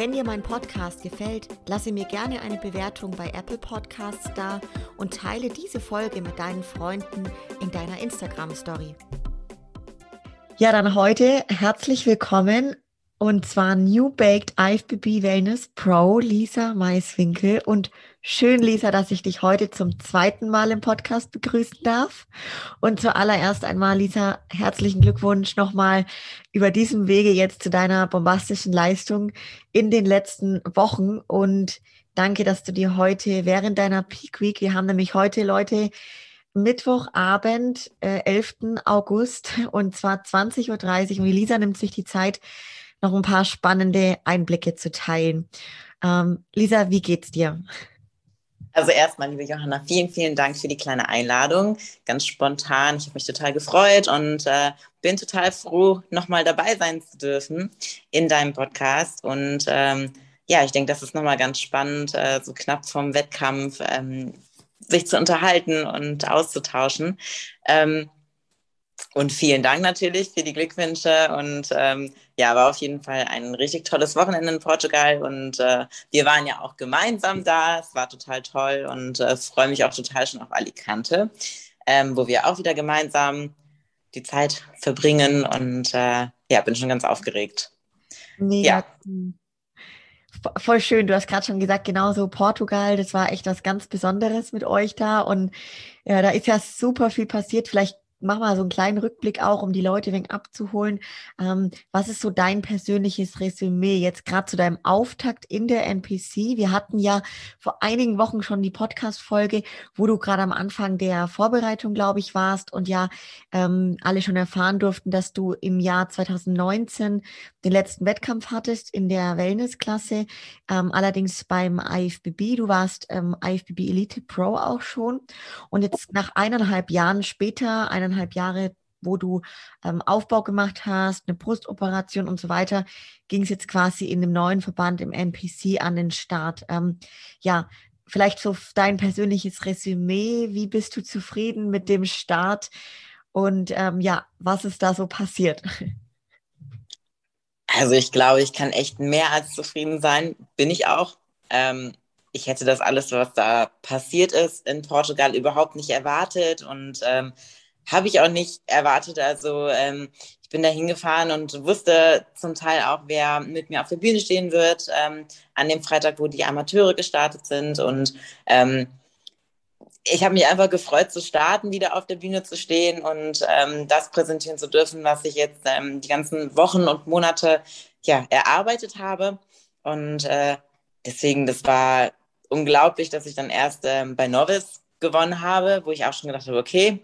Wenn dir mein Podcast gefällt, lasse mir gerne eine Bewertung bei Apple Podcasts da und teile diese Folge mit deinen Freunden in deiner Instagram Story. Ja, dann heute herzlich willkommen und zwar New Baked IFBB Wellness Pro Lisa Maiswinkel und Schön, Lisa, dass ich dich heute zum zweiten Mal im Podcast begrüßen darf. Und zuallererst einmal, Lisa, herzlichen Glückwunsch nochmal über diesem Wege jetzt zu deiner bombastischen Leistung in den letzten Wochen. Und danke, dass du dir heute während deiner Peak Week, wir haben nämlich heute Leute, Mittwochabend, äh, 11. August, und zwar 20.30 Uhr. Und Lisa nimmt sich die Zeit, noch ein paar spannende Einblicke zu teilen. Ähm, Lisa, wie geht's dir? Also erstmal, liebe Johanna, vielen, vielen Dank für die kleine Einladung. Ganz spontan. Ich habe mich total gefreut und äh, bin total froh, nochmal dabei sein zu dürfen in deinem Podcast. Und ähm, ja, ich denke, das ist nochmal ganz spannend, äh, so knapp vom Wettkampf ähm, sich zu unterhalten und auszutauschen. Ähm, und vielen Dank natürlich für die Glückwünsche und ähm, ja, war auf jeden Fall ein richtig tolles Wochenende in Portugal und äh, wir waren ja auch gemeinsam da. Es war total toll und äh, freue mich auch total schon auf Alicante, ähm, wo wir auch wieder gemeinsam die Zeit verbringen und äh, ja, bin schon ganz aufgeregt. Mega. Ja. Voll schön. Du hast gerade schon gesagt, genauso Portugal, das war echt was ganz Besonderes mit euch da. Und ja, da ist ja super viel passiert. Vielleicht mach mal so einen kleinen Rückblick auch, um die Leute wegen abzuholen. Ähm, was ist so dein persönliches Resümee jetzt gerade zu deinem Auftakt in der NPC? Wir hatten ja vor einigen Wochen schon die Podcast-Folge, wo du gerade am Anfang der Vorbereitung, glaube ich, warst und ja ähm, alle schon erfahren durften, dass du im Jahr 2019 den letzten Wettkampf hattest in der Wellness-Klasse, ähm, allerdings beim IFBB. Du warst ähm, IFBB Elite Pro auch schon und jetzt nach eineinhalb Jahren später, eineinhalb Jahre, wo du ähm, Aufbau gemacht hast, eine Brustoperation und so weiter, ging es jetzt quasi in dem neuen Verband im NPC an den Start. Ähm, ja, vielleicht so dein persönliches Resümee. Wie bist du zufrieden mit dem Start? Und ähm, ja, was ist da so passiert? Also ich glaube, ich kann echt mehr als zufrieden sein. Bin ich auch. Ähm, ich hätte das alles, was da passiert ist in Portugal, überhaupt nicht erwartet und ähm, habe ich auch nicht erwartet. Also ähm, ich bin da hingefahren und wusste zum Teil auch, wer mit mir auf der Bühne stehen wird ähm, an dem Freitag, wo die Amateure gestartet sind. Und ähm, ich habe mich einfach gefreut zu starten, wieder auf der Bühne zu stehen und ähm, das präsentieren zu dürfen, was ich jetzt ähm, die ganzen Wochen und Monate ja, erarbeitet habe. Und äh, deswegen, das war unglaublich, dass ich dann erst ähm, bei Novice gewonnen habe, wo ich auch schon gedacht habe, okay,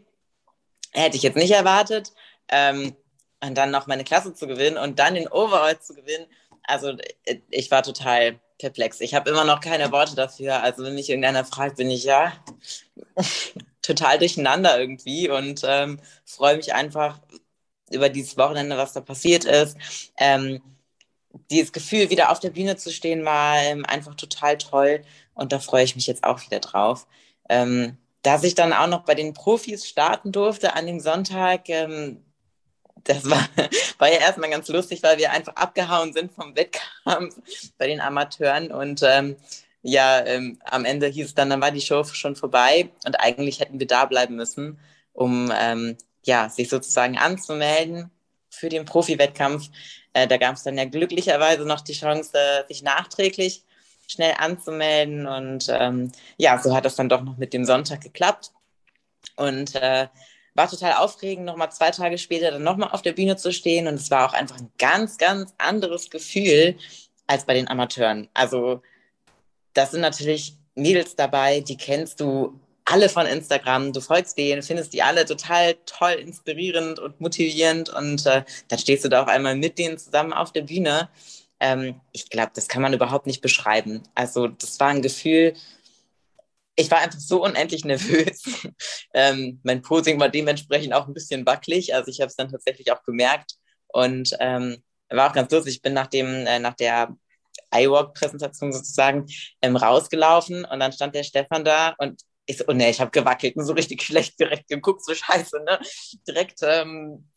hätte ich jetzt nicht erwartet. Ähm, und dann noch meine Klasse zu gewinnen und dann den Overall zu gewinnen. Also äh, ich war total perplex. Ich habe immer noch keine Worte dafür. Also wenn mich irgendeiner fragt, bin ich ja total durcheinander irgendwie und ähm, freue mich einfach über dieses Wochenende, was da passiert ist. Ähm, dieses Gefühl, wieder auf der Bühne zu stehen, war ähm, einfach total toll und da freue ich mich jetzt auch wieder drauf. Ähm, dass ich dann auch noch bei den Profis starten durfte an dem Sonntag, ähm, das war, war ja erstmal ganz lustig, weil wir einfach abgehauen sind vom Wettkampf bei den Amateuren und ähm, ja, ähm, am Ende hieß es dann, dann war die Show schon vorbei und eigentlich hätten wir da bleiben müssen, um ähm, ja, sich sozusagen anzumelden für den Profi-Wettkampf. Äh, da gab es dann ja glücklicherweise noch die Chance, sich nachträglich schnell anzumelden. Und ähm, ja, so hat das dann doch noch mit dem Sonntag geklappt. Und äh, war total aufregend, nochmal zwei Tage später dann nochmal auf der Bühne zu stehen. Und es war auch einfach ein ganz, ganz anderes Gefühl als bei den Amateuren. Also das sind natürlich Mädels dabei, die kennst du alle von Instagram. Du folgst denen, findest die alle total toll, inspirierend und motivierend. Und äh, dann stehst du da auf einmal mit denen zusammen auf der Bühne ähm, ich glaube, das kann man überhaupt nicht beschreiben. Also das war ein Gefühl, ich war einfach so unendlich nervös. ähm, mein Posing war dementsprechend auch ein bisschen wackelig. Also ich habe es dann tatsächlich auch gemerkt. Und ähm, war auch ganz lustig. Ich bin nach, dem, äh, nach der iWalk-Präsentation sozusagen ähm, rausgelaufen und dann stand der Stefan da und ich so, oh nee, ich habe gewackelt und so richtig schlecht direkt geguckt, so scheiße, ne? Direkt ähm,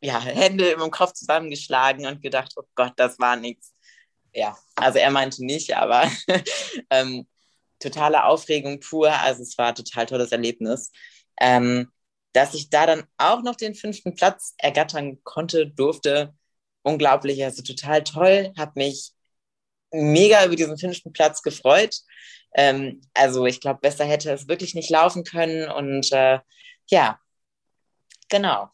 ja, Hände im Kopf zusammengeschlagen und gedacht, oh Gott, das war nichts. Ja, also er meinte nicht, aber ähm, totale Aufregung pur. Also es war ein total tolles Erlebnis. Ähm, dass ich da dann auch noch den fünften Platz ergattern konnte, durfte, unglaublich, also total toll, habe mich mega über diesen fünften Platz gefreut. Ähm, also ich glaube, besser hätte es wirklich nicht laufen können und äh, ja, genau.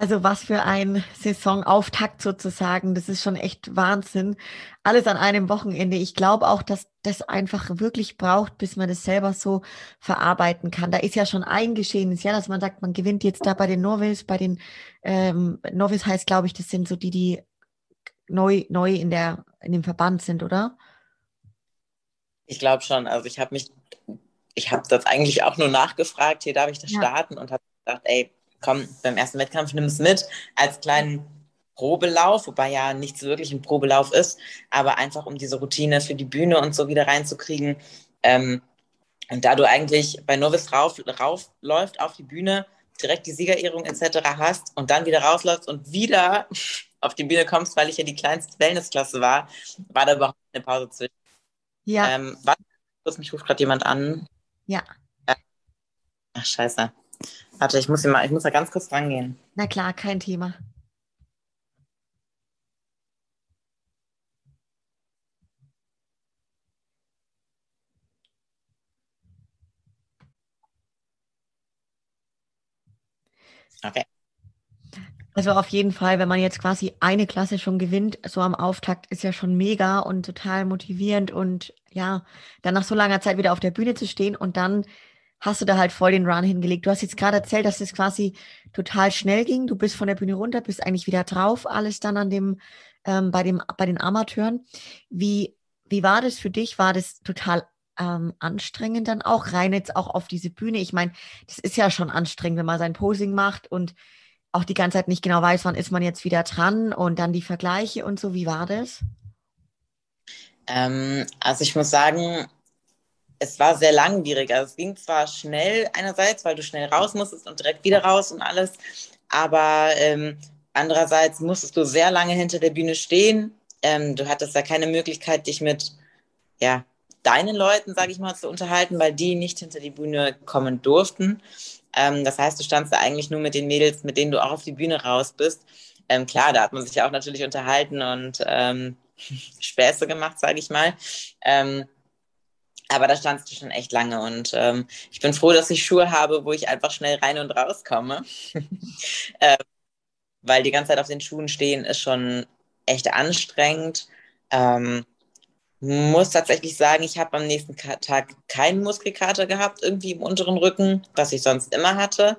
Also was für ein Saisonauftakt sozusagen. Das ist schon echt Wahnsinn. Alles an einem Wochenende. Ich glaube auch, dass das einfach wirklich braucht, bis man das selber so verarbeiten kann. Da ist ja schon ein Geschehnis, ja, dass man sagt, man gewinnt jetzt da bei den Novice, bei den ähm, Novice heißt, glaube ich, das sind so die, die neu, neu in der, in dem Verband sind, oder? Ich glaube schon. Also ich habe mich, ich habe das eigentlich auch nur nachgefragt, hier darf ich das ja. starten und habe gedacht, ey, komm, beim ersten Wettkampf nimm es mit als kleinen Probelauf, wobei ja nichts wirklich ein Probelauf ist, aber einfach um diese Routine für die Bühne und so wieder reinzukriegen. Ähm, und da du eigentlich bei Novice rauf, raufläuft auf die Bühne, direkt die Siegerehrung etc. hast und dann wieder rausläufst und wieder auf die Bühne kommst, weil ich ja die kleinste Wellnessklasse war, war da überhaupt eine Pause zwischen. Ja. Ähm, warte, mich ruft gerade jemand an. Ja. Ach, scheiße. Warte, ich muss, mal, ich muss da ganz kurz rangehen. Na klar, kein Thema. Okay. Also auf jeden Fall, wenn man jetzt quasi eine Klasse schon gewinnt, so am Auftakt, ist ja schon mega und total motivierend und ja, dann nach so langer Zeit wieder auf der Bühne zu stehen und dann hast du da halt voll den Run hingelegt. Du hast jetzt gerade erzählt, dass es quasi total schnell ging. Du bist von der Bühne runter, bist eigentlich wieder drauf, alles dann an dem, ähm, bei dem, bei den Amateuren. Wie, wie war das für dich? War das total ähm, anstrengend dann auch rein jetzt auch auf diese Bühne? Ich meine, das ist ja schon anstrengend, wenn man sein Posing macht und auch die ganze Zeit nicht genau weiß, wann ist man jetzt wieder dran und dann die Vergleiche und so. Wie war das? Ähm, also ich muss sagen, es war sehr langwierig. Also es ging zwar schnell einerseits, weil du schnell raus musstest und direkt wieder raus und alles, aber ähm, andererseits musstest du sehr lange hinter der Bühne stehen. Ähm, du hattest da keine Möglichkeit, dich mit ja, deinen Leuten, sage ich mal, zu unterhalten, weil die nicht hinter die Bühne kommen durften. Ähm, das heißt, du standst da eigentlich nur mit den Mädels, mit denen du auch auf die Bühne raus bist. Ähm, klar, da hat man sich ja auch natürlich unterhalten und ähm, Späße gemacht, sage ich mal. Ähm, aber da standst du schon echt lange und ähm, ich bin froh, dass ich Schuhe habe, wo ich einfach schnell rein und raus komme. äh, weil die ganze Zeit auf den Schuhen stehen ist schon echt anstrengend. Ähm, muss tatsächlich sagen, ich habe am nächsten Tag keinen Muskelkater gehabt, irgendwie im unteren Rücken, was ich sonst immer hatte.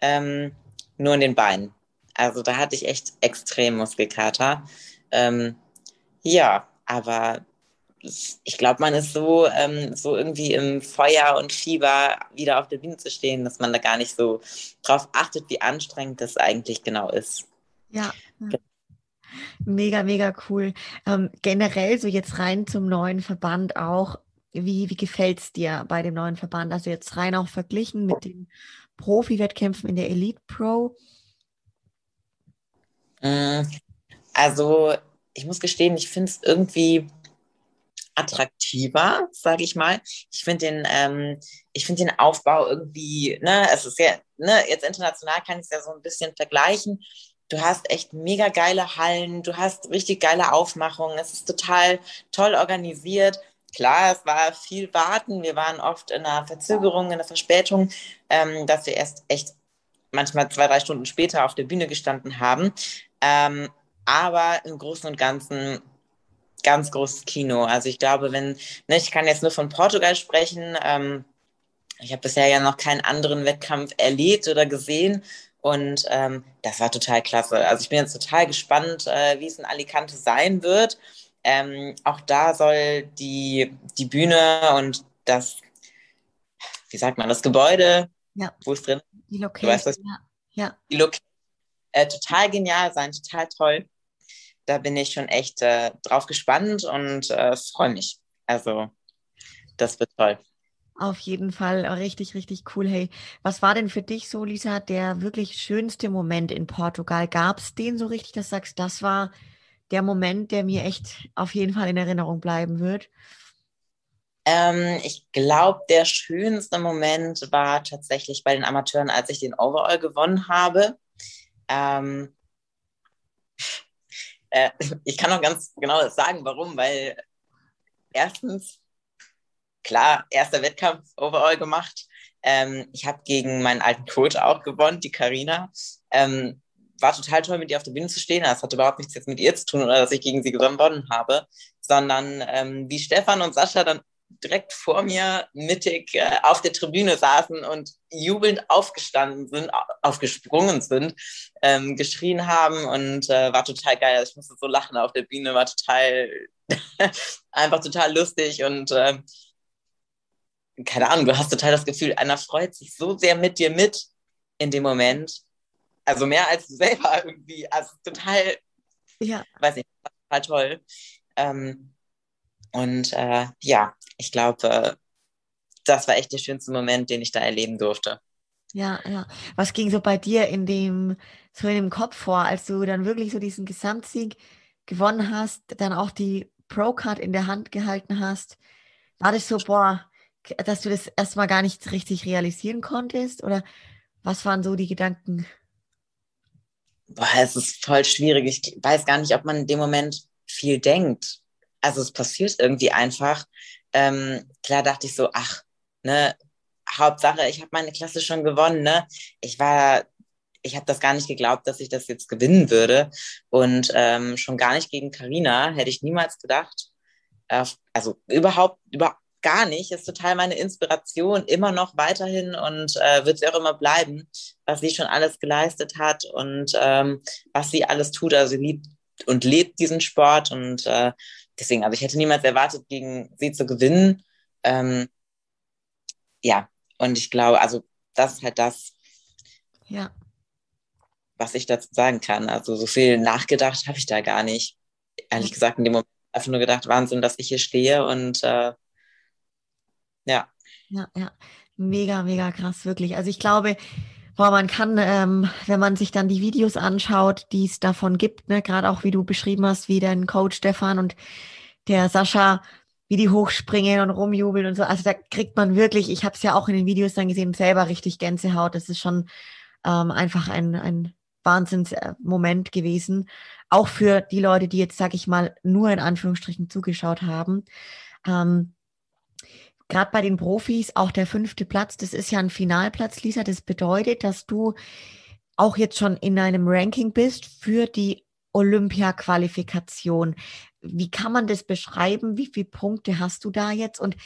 Ähm, nur in den Beinen. Also da hatte ich echt extrem Muskelkater. Ähm, ja, aber ich glaube, man ist so, ähm, so irgendwie im Feuer und Fieber wieder auf der Bühne zu stehen, dass man da gar nicht so drauf achtet, wie anstrengend das eigentlich genau ist. Ja. Mega, mega cool. Ähm, generell so jetzt rein zum neuen Verband auch. Wie, wie gefällt es dir bei dem neuen Verband? Also jetzt rein auch verglichen mit den Profi-Wettkämpfen in der Elite Pro? Mm, also ich muss gestehen, ich finde es irgendwie attraktiver, sage ich mal. Ich finde den, ähm, ich finde den Aufbau irgendwie, ne, es ist ja, ne, jetzt international kann ich es ja so ein bisschen vergleichen. Du hast echt mega geile Hallen, du hast richtig geile Aufmachungen, es ist total toll organisiert. Klar, es war viel Warten, wir waren oft in einer Verzögerung, in einer Verspätung, ähm, dass wir erst echt manchmal zwei, drei Stunden später auf der Bühne gestanden haben. Ähm, aber im Großen und Ganzen ganz großes Kino. Also ich glaube, wenn, ne, ich kann jetzt nur von Portugal sprechen. Ähm, ich habe bisher ja noch keinen anderen Wettkampf erlebt oder gesehen. Und ähm, das war total klasse. Also ich bin jetzt total gespannt, äh, wie es in Alicante sein wird. Ähm, auch da soll die, die Bühne und das, wie sagt man, das Gebäude, ja. wo es drin Die Location, weißt, ja. ja. Die Location, äh, total genial sein, total toll. Da bin ich schon echt äh, drauf gespannt und äh, freue mich. Also, das wird toll. Auf jeden Fall richtig, richtig cool. Hey, was war denn für dich so, Lisa, der wirklich schönste Moment in Portugal? Gab es den so richtig, dass du sagst, das war der Moment, der mir echt auf jeden Fall in Erinnerung bleiben wird? Ähm, ich glaube, der schönste Moment war tatsächlich bei den Amateuren, als ich den Overall gewonnen habe. Ähm, äh, ich kann auch ganz genau sagen, warum, weil erstens, klar, erster Wettkampf Overall gemacht. Ähm, ich habe gegen meinen alten Coach auch gewonnen, die Karina. Ähm, war total toll, mit ihr auf der Bühne zu stehen. Das hat überhaupt nichts jetzt mit ihr zu tun oder dass ich gegen sie gewonnen habe, sondern ähm, wie Stefan und Sascha dann direkt vor mir mittig äh, auf der Tribüne saßen und jubelnd aufgestanden sind, aufgesprungen sind, ähm, geschrien haben und äh, war total geil. Also ich musste so lachen auf der Bühne, war total, einfach total lustig und äh, keine Ahnung, du hast total das Gefühl, einer freut sich so sehr mit dir mit in dem Moment. Also mehr als du selber irgendwie. Also total, ja. weiß nicht, total toll. Ähm, und äh, ja, ich glaube, das war echt der schönste Moment, den ich da erleben durfte. Ja, ja. Was ging so bei dir in dem, so in dem Kopf vor, als du dann wirklich so diesen Gesamtsieg gewonnen hast, dann auch die Pro-Card in der Hand gehalten hast? War das so, boah, dass du das erstmal gar nicht richtig realisieren konntest? Oder was waren so die Gedanken? Boah, es ist voll schwierig. Ich weiß gar nicht, ob man in dem Moment viel denkt also es passiert irgendwie einfach. Ähm, klar dachte ich so, ach, ne, Hauptsache, ich habe meine Klasse schon gewonnen, ne? Ich war, ich habe das gar nicht geglaubt, dass ich das jetzt gewinnen würde. Und ähm, schon gar nicht gegen Karina hätte ich niemals gedacht. Äh, also überhaupt, überhaupt gar nicht. Ist total meine Inspiration, immer noch weiterhin und äh, wird sie auch immer bleiben, was sie schon alles geleistet hat und ähm, was sie alles tut. Also sie liebt und lebt diesen Sport und äh, deswegen, also ich hätte niemals erwartet, gegen sie zu gewinnen. Ähm, ja, und ich glaube, also das ist halt das, ja. was ich dazu sagen kann. Also so viel nachgedacht habe ich da gar nicht. Ehrlich ja. gesagt, in dem Moment einfach nur gedacht, Wahnsinn, dass ich hier stehe und äh, ja. Ja, ja. Mega, mega krass, wirklich. Also ich glaube, Boah, man kann, ähm, wenn man sich dann die Videos anschaut, die es davon gibt, ne, gerade auch wie du beschrieben hast, wie dein Coach Stefan und der Sascha, wie die hochspringen und rumjubeln und so. Also da kriegt man wirklich, ich habe es ja auch in den Videos dann gesehen, selber richtig Gänsehaut. Das ist schon ähm, einfach ein, ein Wahnsinnsmoment gewesen. Auch für die Leute, die jetzt, sag ich mal, nur in Anführungsstrichen zugeschaut haben. Ähm, gerade bei den Profis auch der fünfte Platz, das ist ja ein Finalplatz, Lisa. Das bedeutet, dass du auch jetzt schon in einem Ranking bist für die Olympia-Qualifikation. Wie kann man das beschreiben? Wie viele Punkte hast du da jetzt und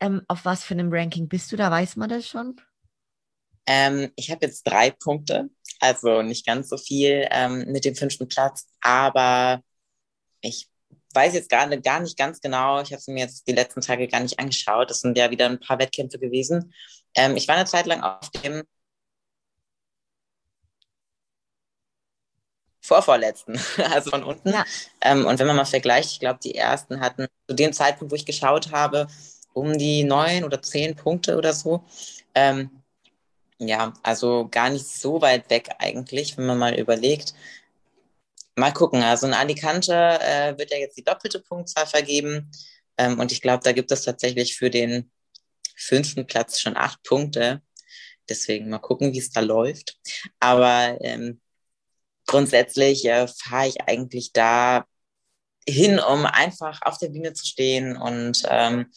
ähm, auf was für einem Ranking bist du da? Weiß man das schon? Ähm, ich habe jetzt drei Punkte, also nicht ganz so viel ähm, mit dem fünften Platz, aber ich weiß jetzt gerade gar nicht ganz genau. Ich habe es mir jetzt die letzten Tage gar nicht angeschaut. Das sind ja wieder ein paar Wettkämpfe gewesen. Ähm, ich war eine Zeit lang auf dem vorvorletzten, also von unten. Ja. Ähm, und wenn man mal vergleicht, ich glaube, die ersten hatten zu dem Zeitpunkt, wo ich geschaut habe, um die neun oder zehn Punkte oder so. Ähm, ja, also gar nicht so weit weg eigentlich, wenn man mal überlegt. Mal gucken. Also in Alicante äh, wird ja jetzt die doppelte Punktzahl vergeben. Ähm, und ich glaube, da gibt es tatsächlich für den fünften Platz schon acht Punkte. Deswegen mal gucken, wie es da läuft. Aber ähm, grundsätzlich äh, fahre ich eigentlich da hin, um einfach auf der Bühne zu stehen und ähm,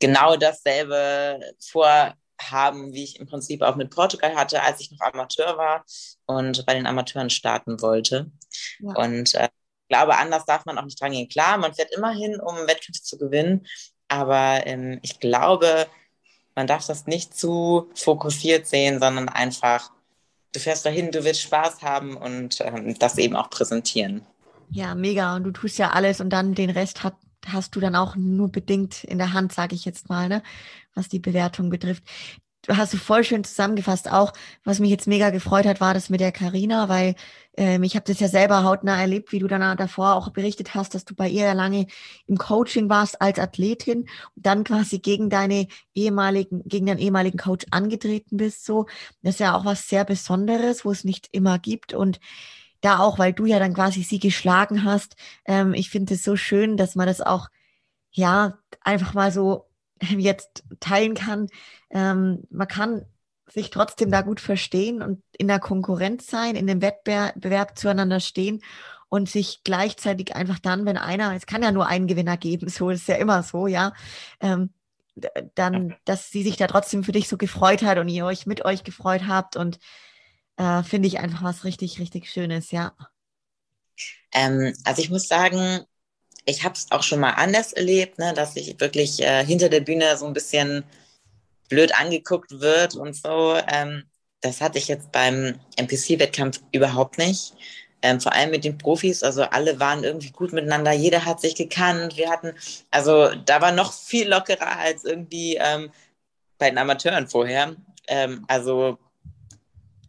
genau dasselbe vor haben, wie ich im Prinzip auch mit Portugal hatte, als ich noch Amateur war und bei den Amateuren starten wollte. Ja. Und äh, ich glaube, anders darf man auch nicht dran gehen. Klar, man fährt immer hin, um Wettkämpfe zu gewinnen, aber ähm, ich glaube, man darf das nicht zu fokussiert sehen, sondern einfach, du fährst dahin, du willst Spaß haben und ähm, das eben auch präsentieren. Ja, mega. Und du tust ja alles und dann den Rest hat hast du dann auch nur bedingt in der Hand, sage ich jetzt mal, ne, was die Bewertung betrifft du hast du voll schön zusammengefasst. Auch was mich jetzt mega gefreut hat, war das mit der Karina, weil ähm, ich habe das ja selber hautnah erlebt, wie du dann davor auch berichtet hast, dass du bei ihr ja lange im Coaching warst als Athletin und dann quasi gegen deine ehemaligen, gegen deinen ehemaligen Coach angetreten bist. So, das ist ja auch was sehr Besonderes, wo es nicht immer gibt und da auch, weil du ja dann quasi sie geschlagen hast. Ähm, ich finde es so schön, dass man das auch ja einfach mal so jetzt teilen kann. Ähm, man kann sich trotzdem da gut verstehen und in der Konkurrenz sein, in dem Wettbewerb zueinander stehen und sich gleichzeitig einfach dann, wenn einer, es kann ja nur einen Gewinner geben, so ist ja immer so, ja, ähm, dann, dass sie sich da trotzdem für dich so gefreut hat und ihr euch mit euch gefreut habt und äh, finde ich einfach was richtig, richtig Schönes, ja. Ähm, also ich muss sagen, ich habe es auch schon mal anders erlebt, ne, dass ich wirklich äh, hinter der Bühne so ein bisschen blöd angeguckt wird und so. Ähm, das hatte ich jetzt beim NPC-Wettkampf überhaupt nicht. Ähm, vor allem mit den Profis, also alle waren irgendwie gut miteinander, jeder hat sich gekannt. Wir hatten, also da war noch viel lockerer als irgendwie ähm, bei den Amateuren vorher. Ähm, also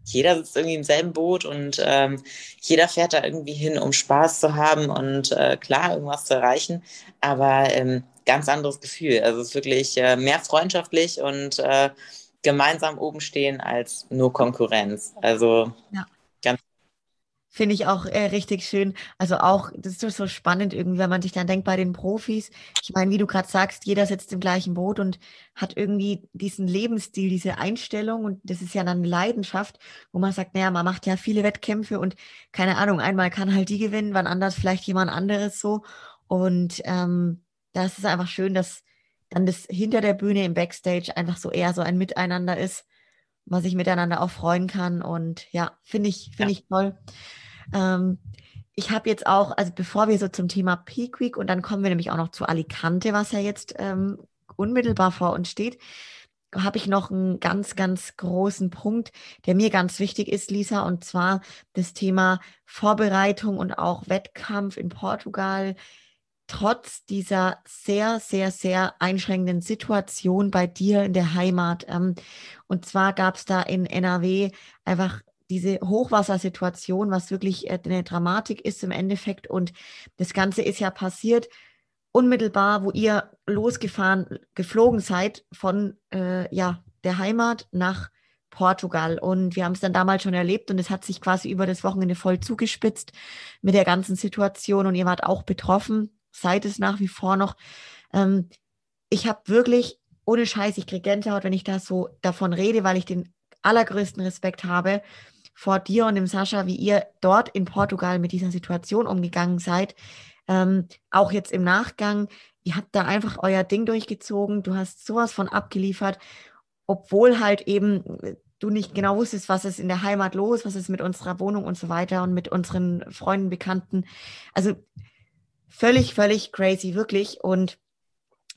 jeder sitzt irgendwie im selben Boot und ähm, jeder fährt da irgendwie hin, um Spaß zu haben und äh, klar, irgendwas zu erreichen. Aber ähm, ganz anderes Gefühl. Also es ist wirklich äh, mehr freundschaftlich und äh, gemeinsam oben stehen als nur Konkurrenz. Also ja. Finde ich auch äh, richtig schön. Also auch, das ist so spannend irgendwie, wenn man sich dann denkt bei den Profis. Ich meine, wie du gerade sagst, jeder sitzt im gleichen Boot und hat irgendwie diesen Lebensstil, diese Einstellung und das ist ja dann eine Leidenschaft, wo man sagt, naja, man macht ja viele Wettkämpfe und keine Ahnung, einmal kann halt die gewinnen, wann anders vielleicht jemand anderes so. Und ähm, das ist einfach schön, dass dann das hinter der Bühne im Backstage einfach so eher so ein Miteinander ist, man sich miteinander auch freuen kann. Und ja, finde ich, finde ja. ich toll. Ähm, ich habe jetzt auch, also bevor wir so zum Thema Peak Week und dann kommen wir nämlich auch noch zu Alicante, was ja jetzt ähm, unmittelbar vor uns steht, habe ich noch einen ganz, ganz großen Punkt, der mir ganz wichtig ist, Lisa, und zwar das Thema Vorbereitung und auch Wettkampf in Portugal. Trotz dieser sehr, sehr, sehr einschränkenden Situation bei dir in der Heimat. Ähm, und zwar gab es da in NRW einfach diese Hochwassersituation, was wirklich äh, eine Dramatik ist im Endeffekt. Und das Ganze ist ja passiert unmittelbar, wo ihr losgefahren, geflogen seid von äh, ja, der Heimat nach Portugal. Und wir haben es dann damals schon erlebt und es hat sich quasi über das Wochenende voll zugespitzt mit der ganzen Situation und ihr wart auch betroffen, seid es nach wie vor noch. Ähm, ich habe wirklich, ohne Scheiß, ich kriege Gänsehaut, wenn ich da so davon rede, weil ich den allergrößten Respekt habe vor dir und dem Sascha, wie ihr dort in Portugal mit dieser Situation umgegangen seid. Ähm, auch jetzt im Nachgang, ihr habt da einfach euer Ding durchgezogen, du hast sowas von abgeliefert, obwohl halt eben äh, du nicht genau wusstest, was ist in der Heimat los, was ist mit unserer Wohnung und so weiter und mit unseren Freunden, Bekannten. Also völlig, völlig crazy, wirklich. Und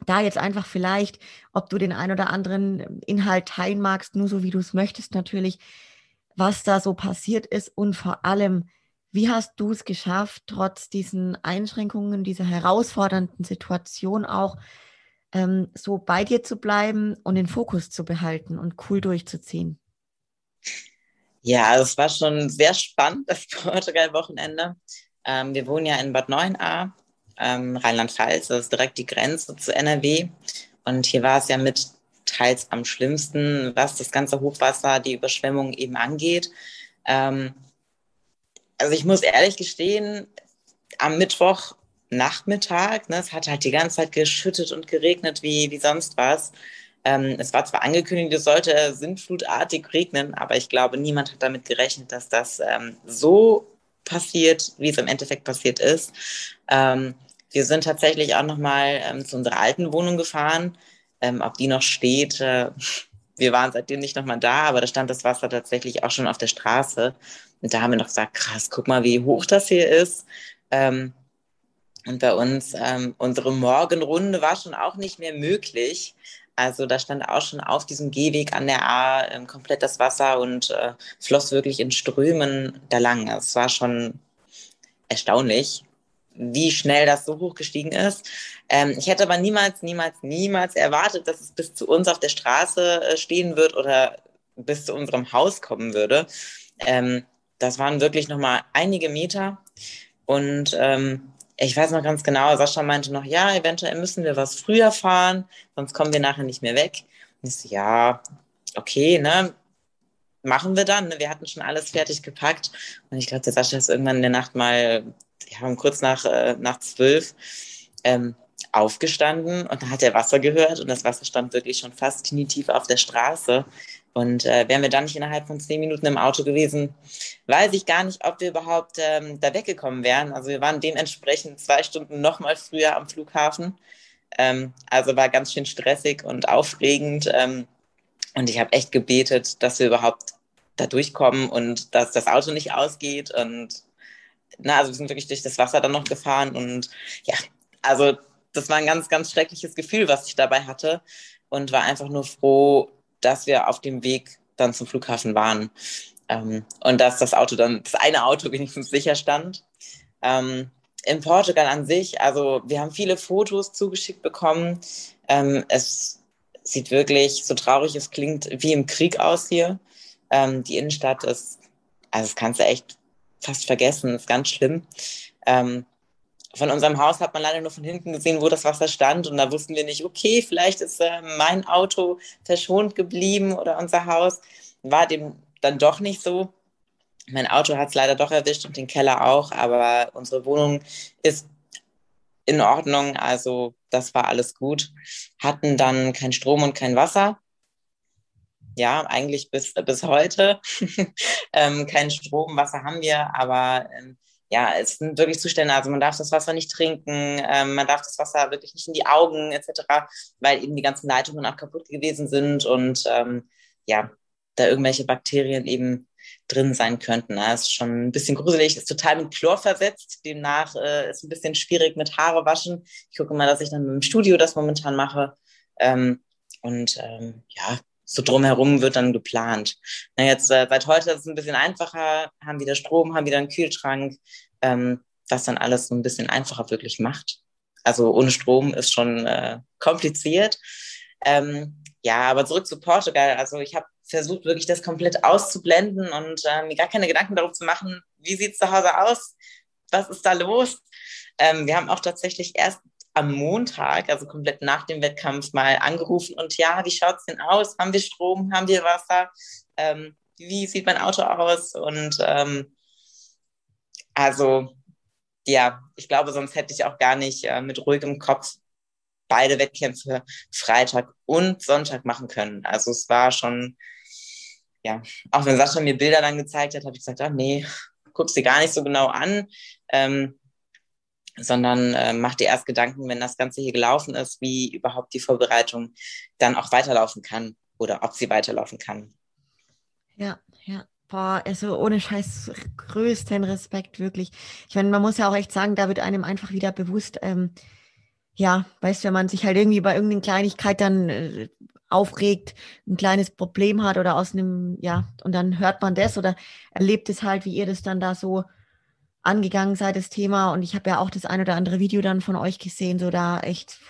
da jetzt einfach vielleicht, ob du den ein oder anderen Inhalt teilen magst, nur so wie du es möchtest natürlich, was da so passiert ist und vor allem, wie hast du es geschafft, trotz diesen Einschränkungen, dieser herausfordernden Situation auch ähm, so bei dir zu bleiben und den Fokus zu behalten und cool durchzuziehen? Ja, also es war schon sehr spannend, das Portugal-Wochenende. Ähm, wir wohnen ja in Bad 9a, ähm, Rheinland-Pfalz, das ist direkt die Grenze zu NRW. Und hier war es ja mit teils am schlimmsten, was das ganze Hochwasser, die Überschwemmung eben angeht. Ähm, also ich muss ehrlich gestehen, am Mittwochnachmittag, ne, es hat halt die ganze Zeit geschüttet und geregnet wie, wie sonst was. Ähm, es war zwar angekündigt, es sollte sintflutartig regnen, aber ich glaube, niemand hat damit gerechnet, dass das ähm, so passiert, wie es im Endeffekt passiert ist. Ähm, wir sind tatsächlich auch nochmal ähm, zu unserer alten Wohnung gefahren, ähm, ob die noch steht, äh, wir waren seitdem nicht nochmal da, aber da stand das Wasser tatsächlich auch schon auf der Straße. Und da haben wir noch gesagt, krass, guck mal, wie hoch das hier ist. Ähm, und bei uns, ähm, unsere Morgenrunde war schon auch nicht mehr möglich. Also da stand auch schon auf diesem Gehweg an der A ähm, komplett das Wasser und äh, floss wirklich in Strömen da lang. Es war schon erstaunlich wie schnell das so hochgestiegen ist. Ähm, ich hätte aber niemals, niemals, niemals erwartet, dass es bis zu uns auf der Straße äh, stehen wird oder bis zu unserem Haus kommen würde. Ähm, das waren wirklich nochmal einige Meter. Und ähm, ich weiß noch ganz genau, Sascha meinte noch, ja, eventuell müssen wir was früher fahren, sonst kommen wir nachher nicht mehr weg. Und ich so, ja, okay, ne, machen wir dann. Ne? Wir hatten schon alles fertig gepackt. Und ich glaube, der Sascha ist irgendwann in der Nacht mal, ja, um kurz nach, äh, nach zwölf, ähm, aufgestanden und dann hat er Wasser gehört und das Wasser stand wirklich schon fast knietief auf der Straße. Und äh, wären wir dann nicht innerhalb von zehn Minuten im Auto gewesen, weiß ich gar nicht, ob wir überhaupt ähm, da weggekommen wären. Also wir waren dementsprechend zwei Stunden noch mal früher am Flughafen. Ähm, also war ganz schön stressig und aufregend. Ähm, und ich habe echt gebetet, dass wir überhaupt da durchkommen und dass das Auto nicht ausgeht. Und na, also wir sind wirklich durch das Wasser dann noch gefahren. Und ja, also das war ein ganz, ganz schreckliches Gefühl, was ich dabei hatte. Und war einfach nur froh, dass wir auf dem Weg dann zum Flughafen waren. Ähm, und dass das Auto dann, das eine Auto wenigstens sicher stand. Ähm, in Portugal an sich, also wir haben viele Fotos zugeschickt bekommen. Ähm, es sieht wirklich, so traurig es klingt, wie im Krieg aus hier. Ähm, die Innenstadt ist, also das kannst du echt fast vergessen, ist ganz schlimm. Ähm, von unserem Haus hat man leider nur von hinten gesehen, wo das Wasser stand. Und da wussten wir nicht, okay, vielleicht ist äh, mein Auto verschont geblieben oder unser Haus. War dem dann doch nicht so. Mein Auto hat es leider doch erwischt und den Keller auch, aber unsere Wohnung ist in Ordnung. Also das war alles gut. Hatten dann kein Strom und kein Wasser. Ja, eigentlich bis, bis heute. ähm, kein Strom, Wasser haben wir, aber ähm, ja, es sind wirklich Zustände, also man darf das Wasser nicht trinken, ähm, man darf das Wasser wirklich nicht in die Augen etc., weil eben die ganzen Leitungen auch kaputt gewesen sind und ähm, ja, da irgendwelche Bakterien eben drin sein könnten. Das ist schon ein bisschen gruselig, ist total mit Chlor versetzt, demnach äh, ist ein bisschen schwierig mit Haare waschen. Ich gucke mal, dass ich dann im Studio das momentan mache. Ähm, und ähm, ja, so drumherum wird dann geplant. Na, jetzt äh, seit heute ist es ein bisschen einfacher, haben wieder Strom, haben wieder einen Kühlschrank, ähm, was dann alles so ein bisschen einfacher wirklich macht. Also ohne Strom ist schon äh, kompliziert. Ähm, ja, aber zurück zu Portugal. Also ich habe versucht, wirklich das komplett auszublenden und äh, mir gar keine Gedanken darauf zu machen, wie sieht es zu Hause aus, was ist da los. Ähm, wir haben auch tatsächlich erst am Montag, also komplett nach dem Wettkampf, mal angerufen und ja, wie schaut es denn aus? Haben wir Strom? Haben wir Wasser? Ähm, wie sieht mein Auto aus? Und ähm, also ja, ich glaube, sonst hätte ich auch gar nicht äh, mit ruhigem Kopf beide Wettkämpfe Freitag und Sonntag machen können. Also es war schon, ja, auch wenn Sascha mir Bilder dann gezeigt hat, habe ich gesagt, ach nee, guck sie gar nicht so genau an. Ähm, sondern äh, mach dir erst Gedanken, wenn das Ganze hier gelaufen ist, wie überhaupt die Vorbereitung dann auch weiterlaufen kann oder ob sie weiterlaufen kann. Ja, ja. Boah, also ohne Scheiß größten Respekt, wirklich. Ich meine, man muss ja auch echt sagen, da wird einem einfach wieder bewusst, ähm, ja, weißt du, wenn man sich halt irgendwie bei irgendeiner Kleinigkeit dann äh, aufregt, ein kleines Problem hat oder aus einem, ja, und dann hört man das oder erlebt es halt, wie ihr das dann da so angegangen seid, das Thema. Und ich habe ja auch das ein oder andere Video dann von euch gesehen, so da echt.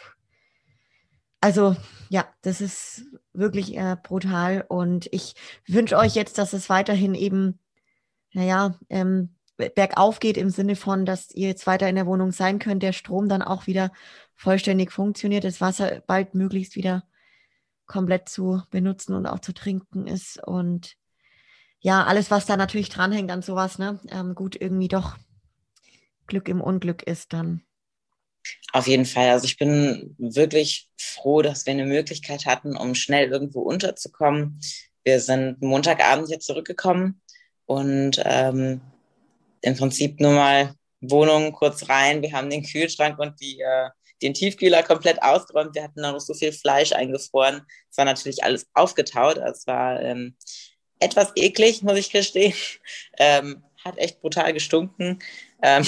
Also ja, das ist wirklich äh, brutal. Und ich wünsche euch jetzt, dass es weiterhin eben, naja, ähm, bergauf geht im Sinne von, dass ihr jetzt weiter in der Wohnung sein könnt, der Strom dann auch wieder vollständig funktioniert, das Wasser bald möglichst wieder komplett zu benutzen und auch zu trinken ist. Und ja, alles, was da natürlich dranhängt an sowas, ne, ähm, gut irgendwie doch Glück im Unglück ist dann. Auf jeden Fall. Also ich bin wirklich froh, dass wir eine Möglichkeit hatten, um schnell irgendwo unterzukommen. Wir sind Montagabend hier zurückgekommen und ähm, im Prinzip nur mal Wohnung kurz rein. Wir haben den Kühlschrank und die, äh, den Tiefkühler komplett ausgeräumt. Wir hatten da noch so viel Fleisch eingefroren. Es war natürlich alles aufgetaut. Es war ähm, etwas eklig, muss ich gestehen. Ähm, hat echt brutal gestunken. Ähm,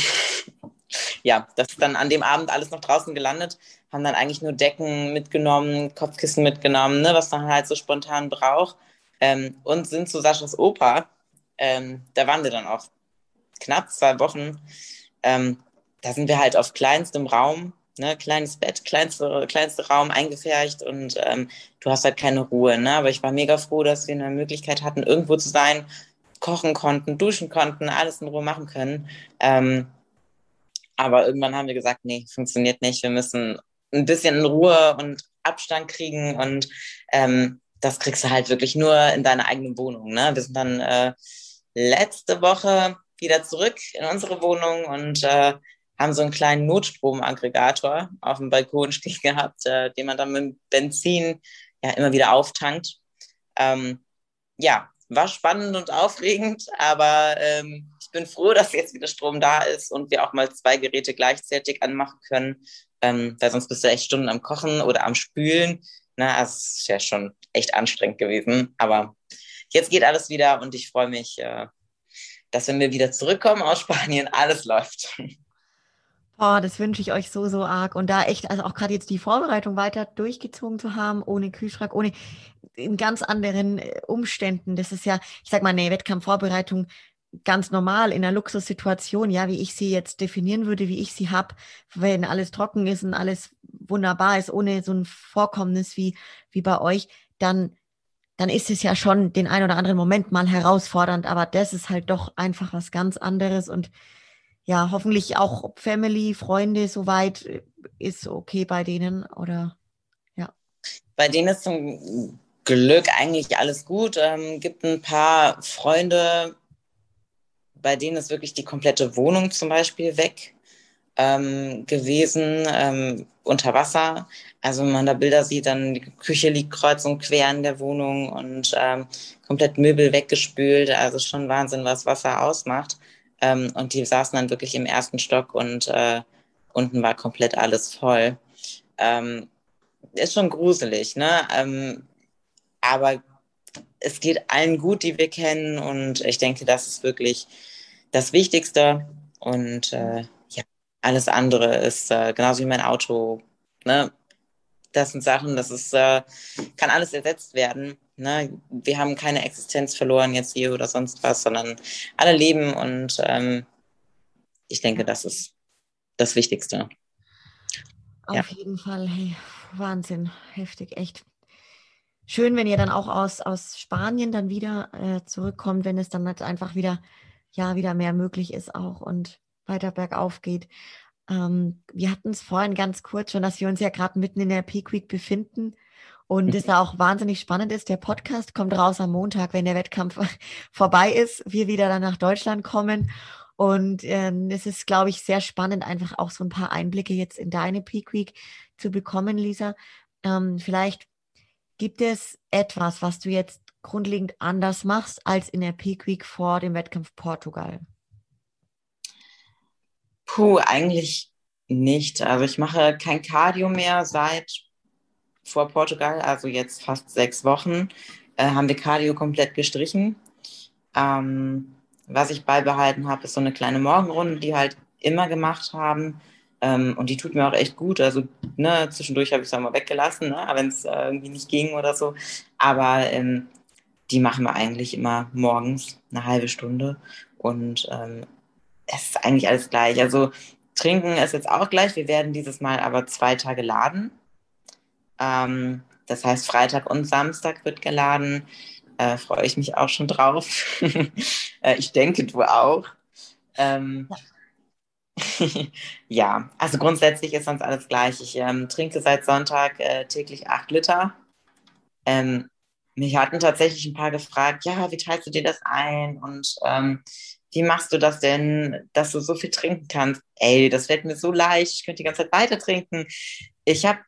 ja, das ist dann an dem Abend alles noch draußen gelandet, haben dann eigentlich nur Decken mitgenommen, Kopfkissen mitgenommen, ne, was man halt so spontan braucht. Ähm, und sind zu Saschas Opa. Ähm, da waren wir dann auch knapp zwei Wochen. Ähm, da sind wir halt auf kleinstem Raum, ne, kleines Bett, kleinste, kleinste Raum eingefärcht und ähm, du hast halt keine Ruhe. Ne? Aber ich war mega froh, dass wir eine Möglichkeit hatten, irgendwo zu sein, kochen konnten, duschen konnten, alles in Ruhe machen können. Ähm, aber irgendwann haben wir gesagt, nee, funktioniert nicht. Wir müssen ein bisschen in Ruhe und Abstand kriegen und ähm, das kriegst du halt wirklich nur in deiner eigenen Wohnung. Ne? Wir sind dann äh, letzte Woche wieder zurück in unsere Wohnung und äh, haben so einen kleinen Notstromaggregator auf dem Balkon stehen gehabt, äh, den man dann mit Benzin ja immer wieder auftankt. Ähm, ja, war spannend und aufregend, aber ähm, ich bin froh, dass jetzt wieder Strom da ist und wir auch mal zwei Geräte gleichzeitig anmachen können, ähm, weil sonst bist du echt Stunden am Kochen oder am Spülen. Na, also es ist ja schon echt anstrengend gewesen, aber jetzt geht alles wieder und ich freue mich, äh, dass wenn wir wieder zurückkommen aus Spanien, alles läuft. Oh, das wünsche ich euch so, so arg. Und da echt, also auch gerade jetzt die Vorbereitung weiter durchgezogen zu haben, ohne Kühlschrank, ohne in ganz anderen äh, Umständen. Das ist ja, ich sag mal, eine Wettkampfvorbereitung ganz normal in einer Luxussituation, ja, wie ich sie jetzt definieren würde, wie ich sie habe, wenn alles trocken ist und alles wunderbar ist, ohne so ein Vorkommnis wie, wie bei euch, dann, dann ist es ja schon den ein oder anderen Moment mal herausfordernd, aber das ist halt doch einfach was ganz anderes und ja, hoffentlich auch Family, Freunde soweit äh, ist okay bei denen oder ja. Bei denen ist zum Glück eigentlich alles gut. Ähm, gibt ein paar Freunde, bei denen ist wirklich die komplette Wohnung zum Beispiel weg ähm, gewesen, ähm, unter Wasser. Also wenn man da Bilder sieht, dann die Küche liegt kreuz und quer in der Wohnung und ähm, komplett Möbel weggespült. Also schon Wahnsinn, was Wasser ausmacht. Ähm, und die saßen dann wirklich im ersten Stock und äh, unten war komplett alles voll. Ähm, ist schon gruselig, ne? Ähm, aber es geht allen gut, die wir kennen. Und ich denke, das ist wirklich das Wichtigste. Und äh, ja, alles andere ist äh, genauso wie mein Auto. Ne? Das sind Sachen, das ist, äh, kann alles ersetzt werden. Ne? Wir haben keine Existenz verloren jetzt hier oder sonst was, sondern alle leben und ähm, ich denke, das ist das Wichtigste. Auf ja. jeden Fall, hey, Wahnsinn, heftig, echt. Schön, wenn ihr dann auch aus, aus Spanien dann wieder äh, zurückkommt, wenn es dann halt einfach wieder, ja, wieder mehr möglich ist auch und weiter bergauf geht. Ähm, wir hatten es vorhin ganz kurz schon, dass wir uns ja gerade mitten in der Peak Week befinden. Und es da auch wahnsinnig spannend ist, der Podcast kommt raus am Montag, wenn der Wettkampf vorbei ist, wir wieder dann nach Deutschland kommen. Und ähm, es ist, glaube ich, sehr spannend, einfach auch so ein paar Einblicke jetzt in deine Peak Week zu bekommen, Lisa. Ähm, vielleicht gibt es etwas, was du jetzt grundlegend anders machst als in der Peak Week vor dem Wettkampf Portugal? Puh, eigentlich nicht. Also ich mache kein Cardio mehr seit vor Portugal, also jetzt fast sechs Wochen, äh, haben wir Cardio komplett gestrichen. Ähm, was ich beibehalten habe, ist so eine kleine Morgenrunde, die halt immer gemacht haben. Ähm, und die tut mir auch echt gut. Also ne, zwischendurch habe ich es auch mal weggelassen, ne, wenn es äh, irgendwie nicht ging oder so. Aber ähm, die machen wir eigentlich immer morgens eine halbe Stunde. Und ähm, es ist eigentlich alles gleich. Also trinken ist jetzt auch gleich. Wir werden dieses Mal aber zwei Tage laden. Ähm, das heißt, Freitag und Samstag wird geladen. Äh, Freue ich mich auch schon drauf. äh, ich denke, du auch. Ähm, ja. ja. also grundsätzlich ist sonst alles gleich. Ich ähm, trinke seit Sonntag äh, täglich acht Liter. Ähm, mich hatten tatsächlich ein paar gefragt, ja, wie teilst du dir das ein und ähm, wie machst du das denn, dass du so viel trinken kannst? Ey, das fällt mir so leicht, ich könnte die ganze Zeit weiter trinken. Ich habe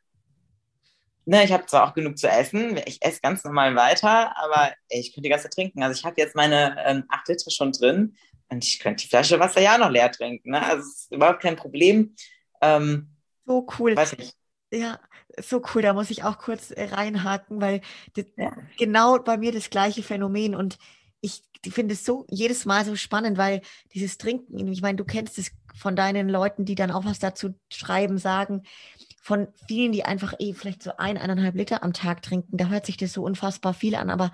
ne, ich zwar auch genug zu essen, ich esse ganz normal weiter, aber ey, ich könnte die ganze Zeit trinken. Also ich habe jetzt meine ähm, 8 Liter schon drin und ich könnte die Flasche Wasser ja noch leer trinken. Ne? Also es ist überhaupt kein Problem. Ähm, so cool. Weiß nicht. Ja, so cool. Da muss ich auch kurz äh, reinhaken, weil das, ja. genau bei mir das gleiche Phänomen und ich finde es so jedes Mal so spannend, weil dieses Trinken, ich meine, du kennst es von deinen Leuten, die dann auch was dazu schreiben, sagen, von vielen, die einfach eh vielleicht so ein, eineinhalb Liter am Tag trinken. Da hört sich das so unfassbar viel an, aber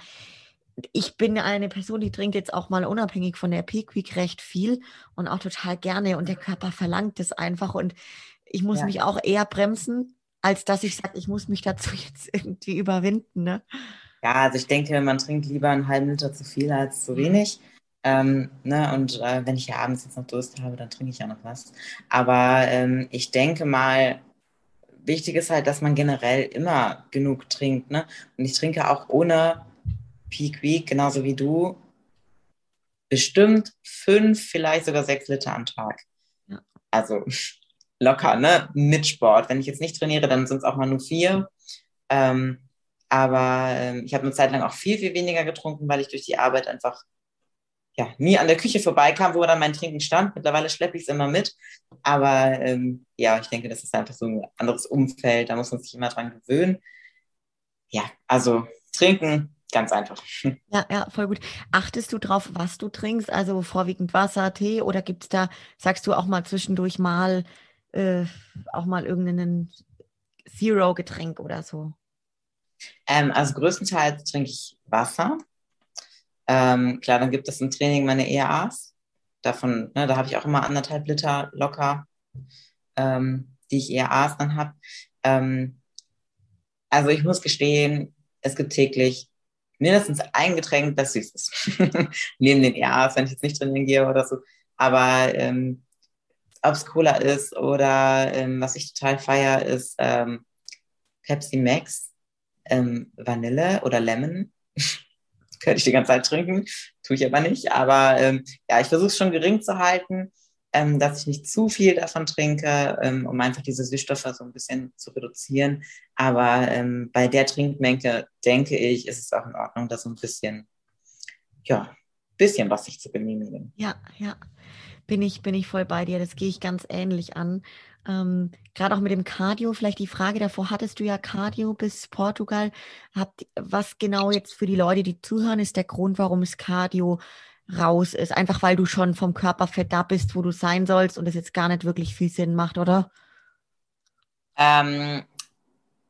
ich bin eine Person, die trinkt jetzt auch mal unabhängig von der Peak Week recht viel und auch total gerne und der Körper verlangt es einfach und ich muss ja. mich auch eher bremsen, als dass ich sage, ich muss mich dazu jetzt irgendwie überwinden. Ne? Ja, also ich denke, man trinkt lieber einen halben Liter zu viel als zu wenig. Ähm, ne, und äh, wenn ich ja abends jetzt noch Durst habe, dann trinke ich ja noch was. Aber ähm, ich denke mal, wichtig ist halt, dass man generell immer genug trinkt. Ne? Und ich trinke auch ohne Peak Week, genauso wie du, bestimmt fünf, vielleicht sogar sechs Liter am Tag. Ja. Also locker, ne? Mit Sport. Wenn ich jetzt nicht trainiere, dann sind es auch mal nur vier. Ähm, aber ähm, ich habe eine Zeit lang auch viel, viel weniger getrunken, weil ich durch die Arbeit einfach ja, nie an der Küche vorbeikam, wo dann mein Trinken stand. Mittlerweile schleppe ich es immer mit. Aber ähm, ja, ich denke, das ist einfach so ein anderes Umfeld. Da muss man sich immer dran gewöhnen. Ja, also trinken, ganz einfach. Ja, ja, voll gut. Achtest du drauf, was du trinkst? Also vorwiegend Wasser, Tee oder gibt es da, sagst du auch mal zwischendurch mal, äh, auch mal irgendeinen Zero-Getränk oder so? Ähm, also größtenteils trinke ich Wasser. Ähm, klar, dann gibt es im Training meine EAAs. Davon, ne, da habe ich auch immer anderthalb Liter locker, ähm, die ich EAAs dann habe. Ähm, also ich muss gestehen, es gibt täglich mindestens ein Getränk, das süß ist. Neben den EAAs, wenn ich jetzt nicht trainieren gehe oder so. Aber ähm, ob es Cola ist oder ähm, was ich total feier, ist ähm, Pepsi Max, ähm, Vanille oder Lemon. Könnte ich die ganze Zeit trinken, tue ich aber nicht. Aber ähm, ja, ich versuche es schon gering zu halten, ähm, dass ich nicht zu viel davon trinke, ähm, um einfach diese Süßstoffe so ein bisschen zu reduzieren. Aber ähm, bei der Trinkmenge denke ich, ist es auch in Ordnung, da so ein bisschen, ja, bisschen was sich zu genehmigen. Ja, ja bin ich, bin ich voll bei dir. Das gehe ich ganz ähnlich an. Ähm, Gerade auch mit dem Cardio, vielleicht die Frage davor, hattest du ja Cardio bis Portugal. Habt, was genau jetzt für die Leute, die zuhören, ist der Grund, warum es Cardio raus ist? Einfach weil du schon vom Körperfett da bist, wo du sein sollst und es jetzt gar nicht wirklich viel Sinn macht, oder? Ähm,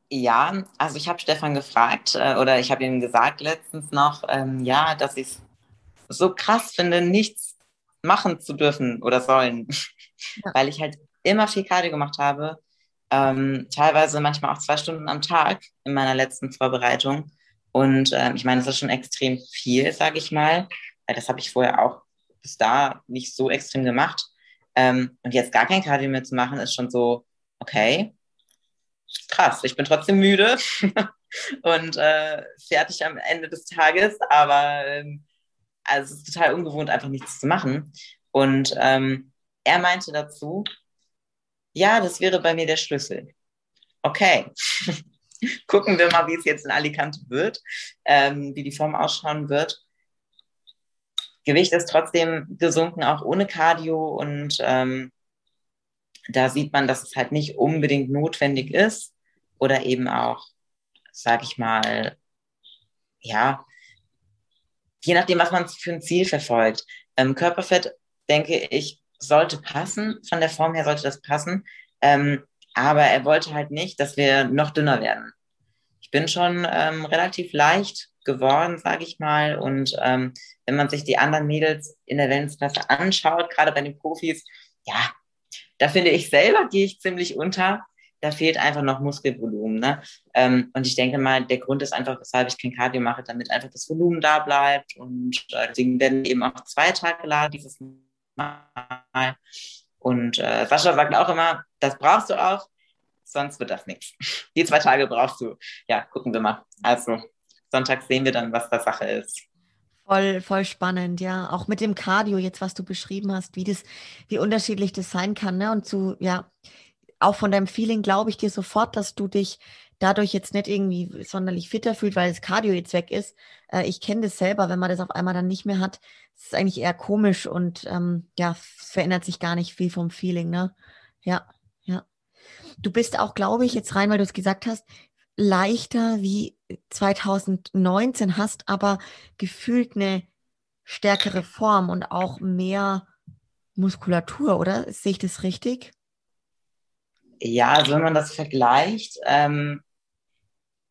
ja, also ich habe Stefan gefragt äh, oder ich habe ihm gesagt letztens noch, ähm, ja, dass ich es so krass finde, nichts machen zu dürfen oder sollen, ja. weil ich halt immer viel Cardio gemacht habe, ähm, teilweise manchmal auch zwei Stunden am Tag in meiner letzten Vorbereitung. Und ähm, ich meine, das ist schon extrem viel, sage ich mal, das habe ich vorher auch bis da nicht so extrem gemacht. Ähm, und jetzt gar kein Cardio mehr zu machen, ist schon so, okay, krass, ich bin trotzdem müde und äh, fertig am Ende des Tages, aber ähm, also es ist total ungewohnt, einfach nichts zu machen. Und ähm, er meinte dazu, ja, das wäre bei mir der Schlüssel. Okay, gucken wir mal, wie es jetzt in Alicante wird, ähm, wie die Form ausschauen wird. Gewicht ist trotzdem gesunken, auch ohne Cardio. Und ähm, da sieht man, dass es halt nicht unbedingt notwendig ist oder eben auch, sage ich mal, ja, je nachdem, was man für ein Ziel verfolgt. Ähm, Körperfett, denke ich, sollte passen. Von der Form her sollte das passen. Ähm, aber er wollte halt nicht, dass wir noch dünner werden. Ich bin schon ähm, relativ leicht geworden, sage ich mal. Und ähm, wenn man sich die anderen Mädels in der Wellnessklasse anschaut, gerade bei den Profis, ja, da finde ich selber, gehe ich ziemlich unter da fehlt einfach noch Muskelvolumen. Ne? Ähm, und ich denke mal, der Grund ist einfach, weshalb ich kein Cardio mache, damit einfach das Volumen da bleibt. Und äh, deswegen werden eben auch zwei Tage geladen dieses Mal. Und äh, Sascha sagt auch immer, das brauchst du auch, sonst wird das nichts. Die zwei Tage brauchst du. Ja, gucken wir mal. Also, Sonntag sehen wir dann, was da Sache ist. Voll, voll spannend, ja. Auch mit dem Cardio jetzt, was du beschrieben hast, wie das, wie unterschiedlich das sein kann, ne? Und zu, ja, auch von deinem Feeling glaube ich dir sofort, dass du dich dadurch jetzt nicht irgendwie sonderlich fitter fühlt, weil das Cardio jetzt weg ist. Äh, ich kenne das selber, wenn man das auf einmal dann nicht mehr hat, ist eigentlich eher komisch und ähm, ja, verändert sich gar nicht viel vom Feeling, ne? Ja, ja. Du bist auch, glaube ich, jetzt rein, weil du es gesagt hast, leichter wie 2019 hast, aber gefühlt eine stärkere Form und auch mehr Muskulatur, oder? Sehe ich das richtig? Ja, also wenn man das vergleicht, ähm,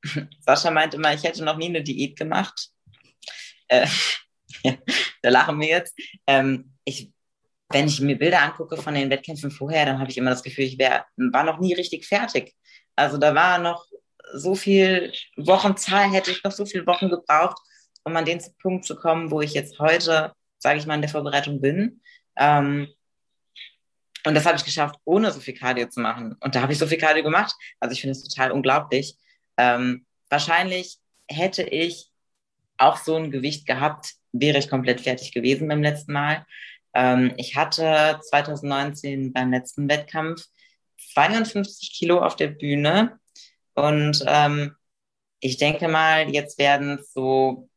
Sascha meint immer, ich hätte noch nie eine Diät gemacht. Äh, da lachen wir jetzt. Ähm, ich, wenn ich mir Bilder angucke von den Wettkämpfen vorher, dann habe ich immer das Gefühl, ich wär, war noch nie richtig fertig. Also da war noch so viel Wochenzahl, hätte ich noch so viele Wochen gebraucht, um an den Punkt zu kommen, wo ich jetzt heute, sage ich mal, in der Vorbereitung bin. Ähm, und das habe ich geschafft, ohne so viel Cardio zu machen. Und da habe ich so viel Cardio gemacht. Also ich finde es total unglaublich. Ähm, wahrscheinlich hätte ich auch so ein Gewicht gehabt, wäre ich komplett fertig gewesen beim letzten Mal. Ähm, ich hatte 2019 beim letzten Wettkampf 52 Kilo auf der Bühne und ähm, ich denke mal, jetzt werden es so,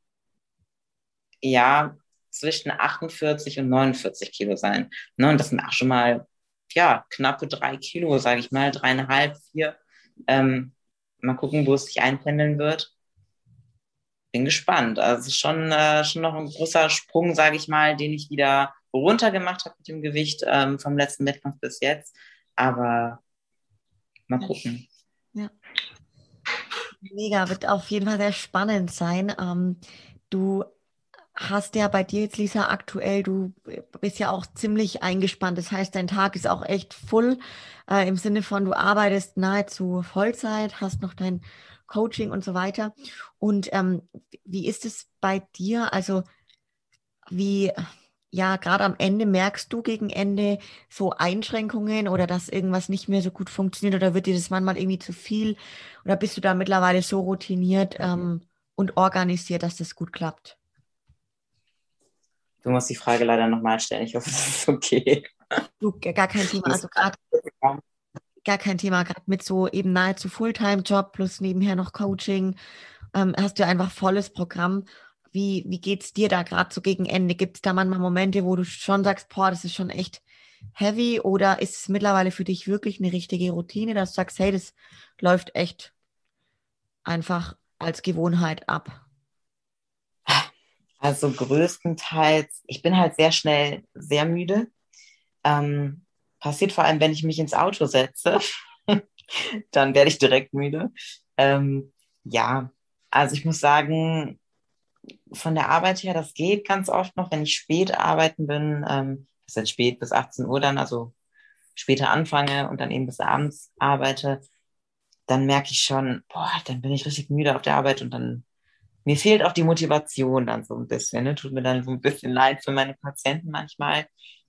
ja, zwischen 48 und 49 Kilo sein. Ne? Und das sind auch schon mal, ja, knappe drei Kilo, sage ich mal, dreieinhalb, vier. Ähm, mal gucken, wo es sich einpendeln wird. Bin gespannt. Also es ist schon, äh, schon noch ein großer Sprung, sage ich mal, den ich wieder runtergemacht habe mit dem Gewicht ähm, vom letzten Wettkampf bis jetzt. Aber mal gucken. Ja. Mega, wird auf jeden Fall sehr spannend sein. Ähm, du hast ja bei dir jetzt, Lisa, aktuell, du bist ja auch ziemlich eingespannt. Das heißt, dein Tag ist auch echt voll äh, im Sinne von, du arbeitest nahezu Vollzeit, hast noch dein Coaching und so weiter. Und ähm, wie ist es bei dir? Also, wie, ja, gerade am Ende merkst du gegen Ende so Einschränkungen oder dass irgendwas nicht mehr so gut funktioniert oder wird dir das manchmal irgendwie zu viel oder bist du da mittlerweile so routiniert ähm, und organisiert, dass das gut klappt? Du musst die Frage leider nochmal stellen. Ich hoffe, das ist okay. Du, gar kein Thema. Also gerade gar kein Thema. Gerade mit so eben nahezu Fulltime-Job plus nebenher noch Coaching ähm, hast du einfach volles Programm. Wie, wie geht es dir da gerade so gegen Ende? Gibt es da manchmal Momente, wo du schon sagst, boah, das ist schon echt heavy? Oder ist es mittlerweile für dich wirklich eine richtige Routine, dass du sagst, hey, das läuft echt einfach als Gewohnheit ab? Also größtenteils, ich bin halt sehr schnell sehr müde. Ähm, passiert vor allem, wenn ich mich ins Auto setze. Dann werde ich direkt müde. Ähm, ja, also ich muss sagen, von der Arbeit her, das geht ganz oft noch, wenn ich spät arbeiten bin, ähm, das ist jetzt spät bis 18 Uhr dann, also später anfange und dann eben bis abends arbeite, dann merke ich schon, boah, dann bin ich richtig müde auf der Arbeit und dann mir fehlt auch die Motivation dann so ein bisschen. Ne? Tut mir dann so ein bisschen leid für meine Patienten manchmal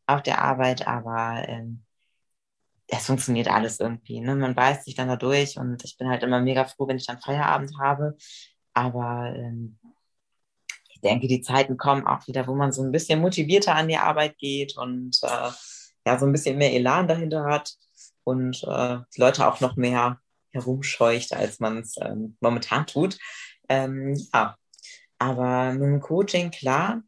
auf der Arbeit, aber ähm, es funktioniert alles irgendwie. Ne? Man beißt sich dann da durch und ich bin halt immer mega froh, wenn ich dann Feierabend habe. Aber ähm, ich denke, die Zeiten kommen auch wieder, wo man so ein bisschen motivierter an die Arbeit geht und äh, ja, so ein bisschen mehr Elan dahinter hat und äh, die Leute auch noch mehr herumscheucht, als man es ähm, momentan tut. Ähm, ja, aber mit dem Coaching, klar,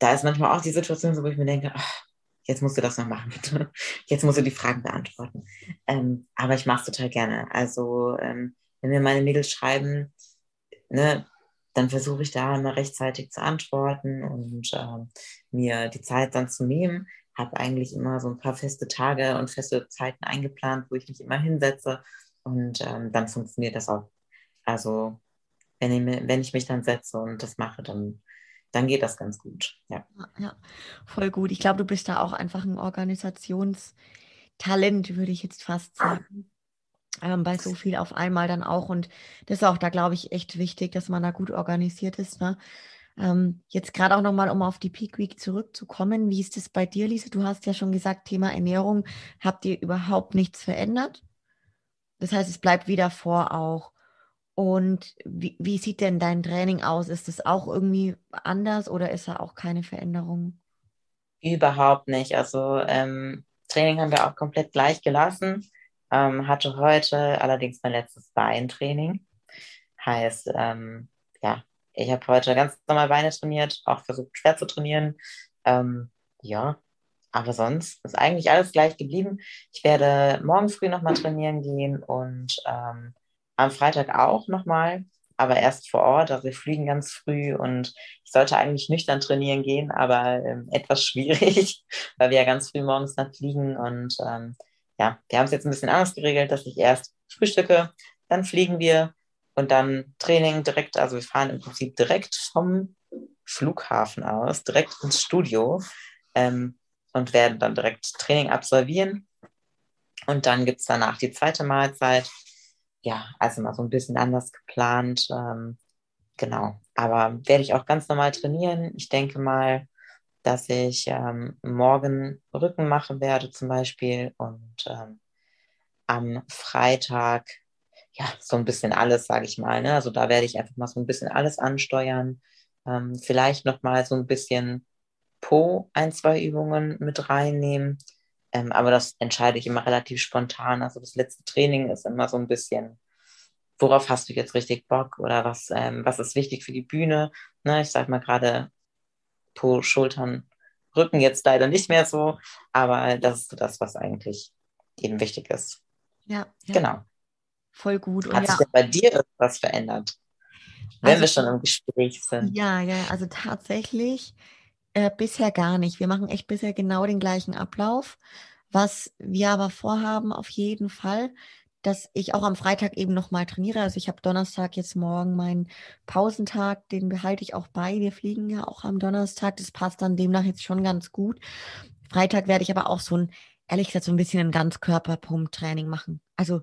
da ist manchmal auch die Situation wo ich mir denke, ach, jetzt musst du das noch machen. jetzt musst du die Fragen beantworten. Ähm, aber ich mache es total gerne. Also, ähm, wenn mir meine Mädels schreiben, ne, dann versuche ich da immer rechtzeitig zu antworten und ähm, mir die Zeit dann zu nehmen. Habe eigentlich immer so ein paar feste Tage und feste Zeiten eingeplant, wo ich mich immer hinsetze und ähm, dann funktioniert das auch. Also wenn ich, wenn ich mich dann setze und das mache, dann dann geht das ganz gut. Ja, ja voll gut. Ich glaube, du bist da auch einfach ein Organisationstalent, würde ich jetzt fast sagen. Ähm, bei so viel auf einmal dann auch. Und das ist auch da, glaube ich, echt wichtig, dass man da gut organisiert ist. Ne? Ähm, jetzt gerade auch nochmal, um auf die Peak Week zurückzukommen. Wie ist es bei dir, Lise? Du hast ja schon gesagt, Thema Ernährung. Habt ihr überhaupt nichts verändert? Das heißt, es bleibt wieder vor auch. Und wie, wie sieht denn dein Training aus? Ist es auch irgendwie anders oder ist da auch keine Veränderung? Überhaupt nicht. Also ähm, Training haben wir auch komplett gleich gelassen. Ähm, hatte heute allerdings mein letztes Beintraining. Heißt, ähm, ja, ich habe heute ganz normal Beine trainiert, auch versucht schwer zu trainieren. Ähm, ja, aber sonst ist eigentlich alles gleich geblieben. Ich werde morgen früh nochmal trainieren gehen und ähm, am Freitag auch nochmal, aber erst vor Ort. Also wir fliegen ganz früh und ich sollte eigentlich nüchtern trainieren gehen, aber ähm, etwas schwierig, weil wir ja ganz früh morgens dann fliegen. Und ähm, ja, wir haben es jetzt ein bisschen anders geregelt, dass ich erst frühstücke, dann fliegen wir und dann Training direkt, also wir fahren im Prinzip direkt vom Flughafen aus, direkt ins Studio ähm, und werden dann direkt Training absolvieren. Und dann gibt es danach die zweite Mahlzeit. Ja, also mal so ein bisschen anders geplant. Ähm, genau. Aber werde ich auch ganz normal trainieren. Ich denke mal, dass ich ähm, morgen Rücken machen werde zum Beispiel und ähm, am Freitag ja so ein bisschen alles, sage ich mal. Ne? Also da werde ich einfach mal so ein bisschen alles ansteuern. Ähm, vielleicht noch mal so ein bisschen Po ein, zwei Übungen mit reinnehmen. Ähm, aber das entscheide ich immer relativ spontan. Also das letzte Training ist immer so ein bisschen, worauf hast du jetzt richtig Bock oder was, ähm, was ist wichtig für die Bühne? Ne? Ich sage mal gerade Po, Schultern, Rücken jetzt leider nicht mehr so, aber das ist so das, was eigentlich jedem wichtig ist. Ja, ja. genau. Voll gut. Und Hat sich ja. bei dir etwas verändert? Wenn also, wir schon im Gespräch sind. Ja, ja, also tatsächlich äh, bisher gar nicht. Wir machen echt bisher genau den gleichen Ablauf. Was wir aber vorhaben, auf jeden Fall, dass ich auch am Freitag eben nochmal trainiere. Also ich habe Donnerstag jetzt morgen meinen Pausentag, den behalte ich auch bei. Wir fliegen ja auch am Donnerstag. Das passt dann demnach jetzt schon ganz gut. Freitag werde ich aber auch so ein, ehrlich gesagt, so ein bisschen ein Ganzkörperpump-Training machen. Also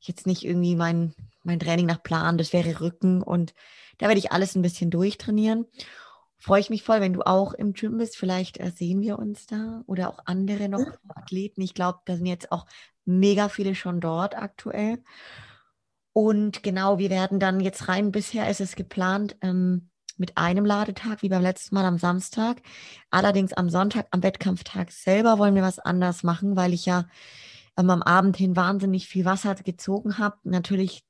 jetzt nicht irgendwie mein, mein Training nach Plan, das wäre Rücken und da werde ich alles ein bisschen durchtrainieren. Freue ich mich voll, wenn du auch im Gym bist. Vielleicht äh, sehen wir uns da oder auch andere noch Athleten. Ich glaube, da sind jetzt auch mega viele schon dort aktuell. Und genau, wir werden dann jetzt rein. Bisher ist es geplant ähm, mit einem Ladetag, wie beim letzten Mal am Samstag. Allerdings am Sonntag, am Wettkampftag selber, wollen wir was anders machen, weil ich ja ähm, am Abend hin wahnsinnig viel Wasser gezogen habe. Natürlich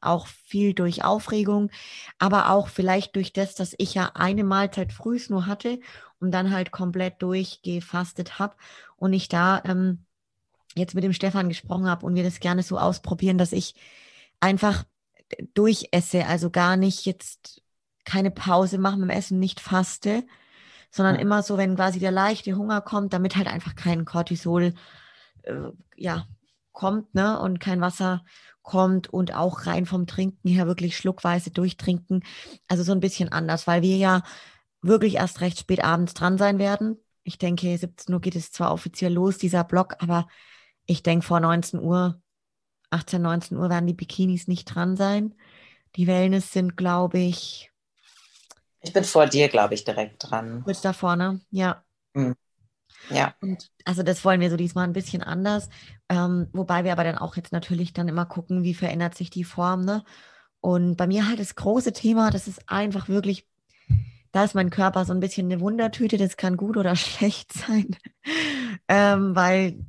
auch viel durch Aufregung, aber auch vielleicht durch das, dass ich ja eine Mahlzeit frühs nur hatte und dann halt komplett durchgefastet habe und ich da ähm, jetzt mit dem Stefan gesprochen habe und wir das gerne so ausprobieren, dass ich einfach durchesse, also gar nicht jetzt keine Pause mache mit dem Essen, nicht faste, sondern ja. immer so, wenn quasi der leichte Hunger kommt, damit halt einfach kein Cortisol äh, ja kommt, ne, und kein Wasser kommt und auch rein vom Trinken her wirklich schluckweise durchtrinken. Also so ein bisschen anders, weil wir ja wirklich erst recht spät abends dran sein werden. Ich denke, 17 Uhr geht es zwar offiziell los, dieser Block, aber ich denke, vor 19 Uhr, 18, 19 Uhr werden die Bikinis nicht dran sein. Die Wellness sind, glaube ich. Ich bin vor dir, glaube ich, direkt dran. Kurz da vorne, ja. Mhm. Ja. Und also das wollen wir so diesmal ein bisschen anders. Ähm, wobei wir aber dann auch jetzt natürlich dann immer gucken, wie verändert sich die Form. Ne? Und bei mir halt das große Thema, das ist einfach wirklich, da ist mein Körper so ein bisschen eine Wundertüte, das kann gut oder schlecht sein. ähm, weil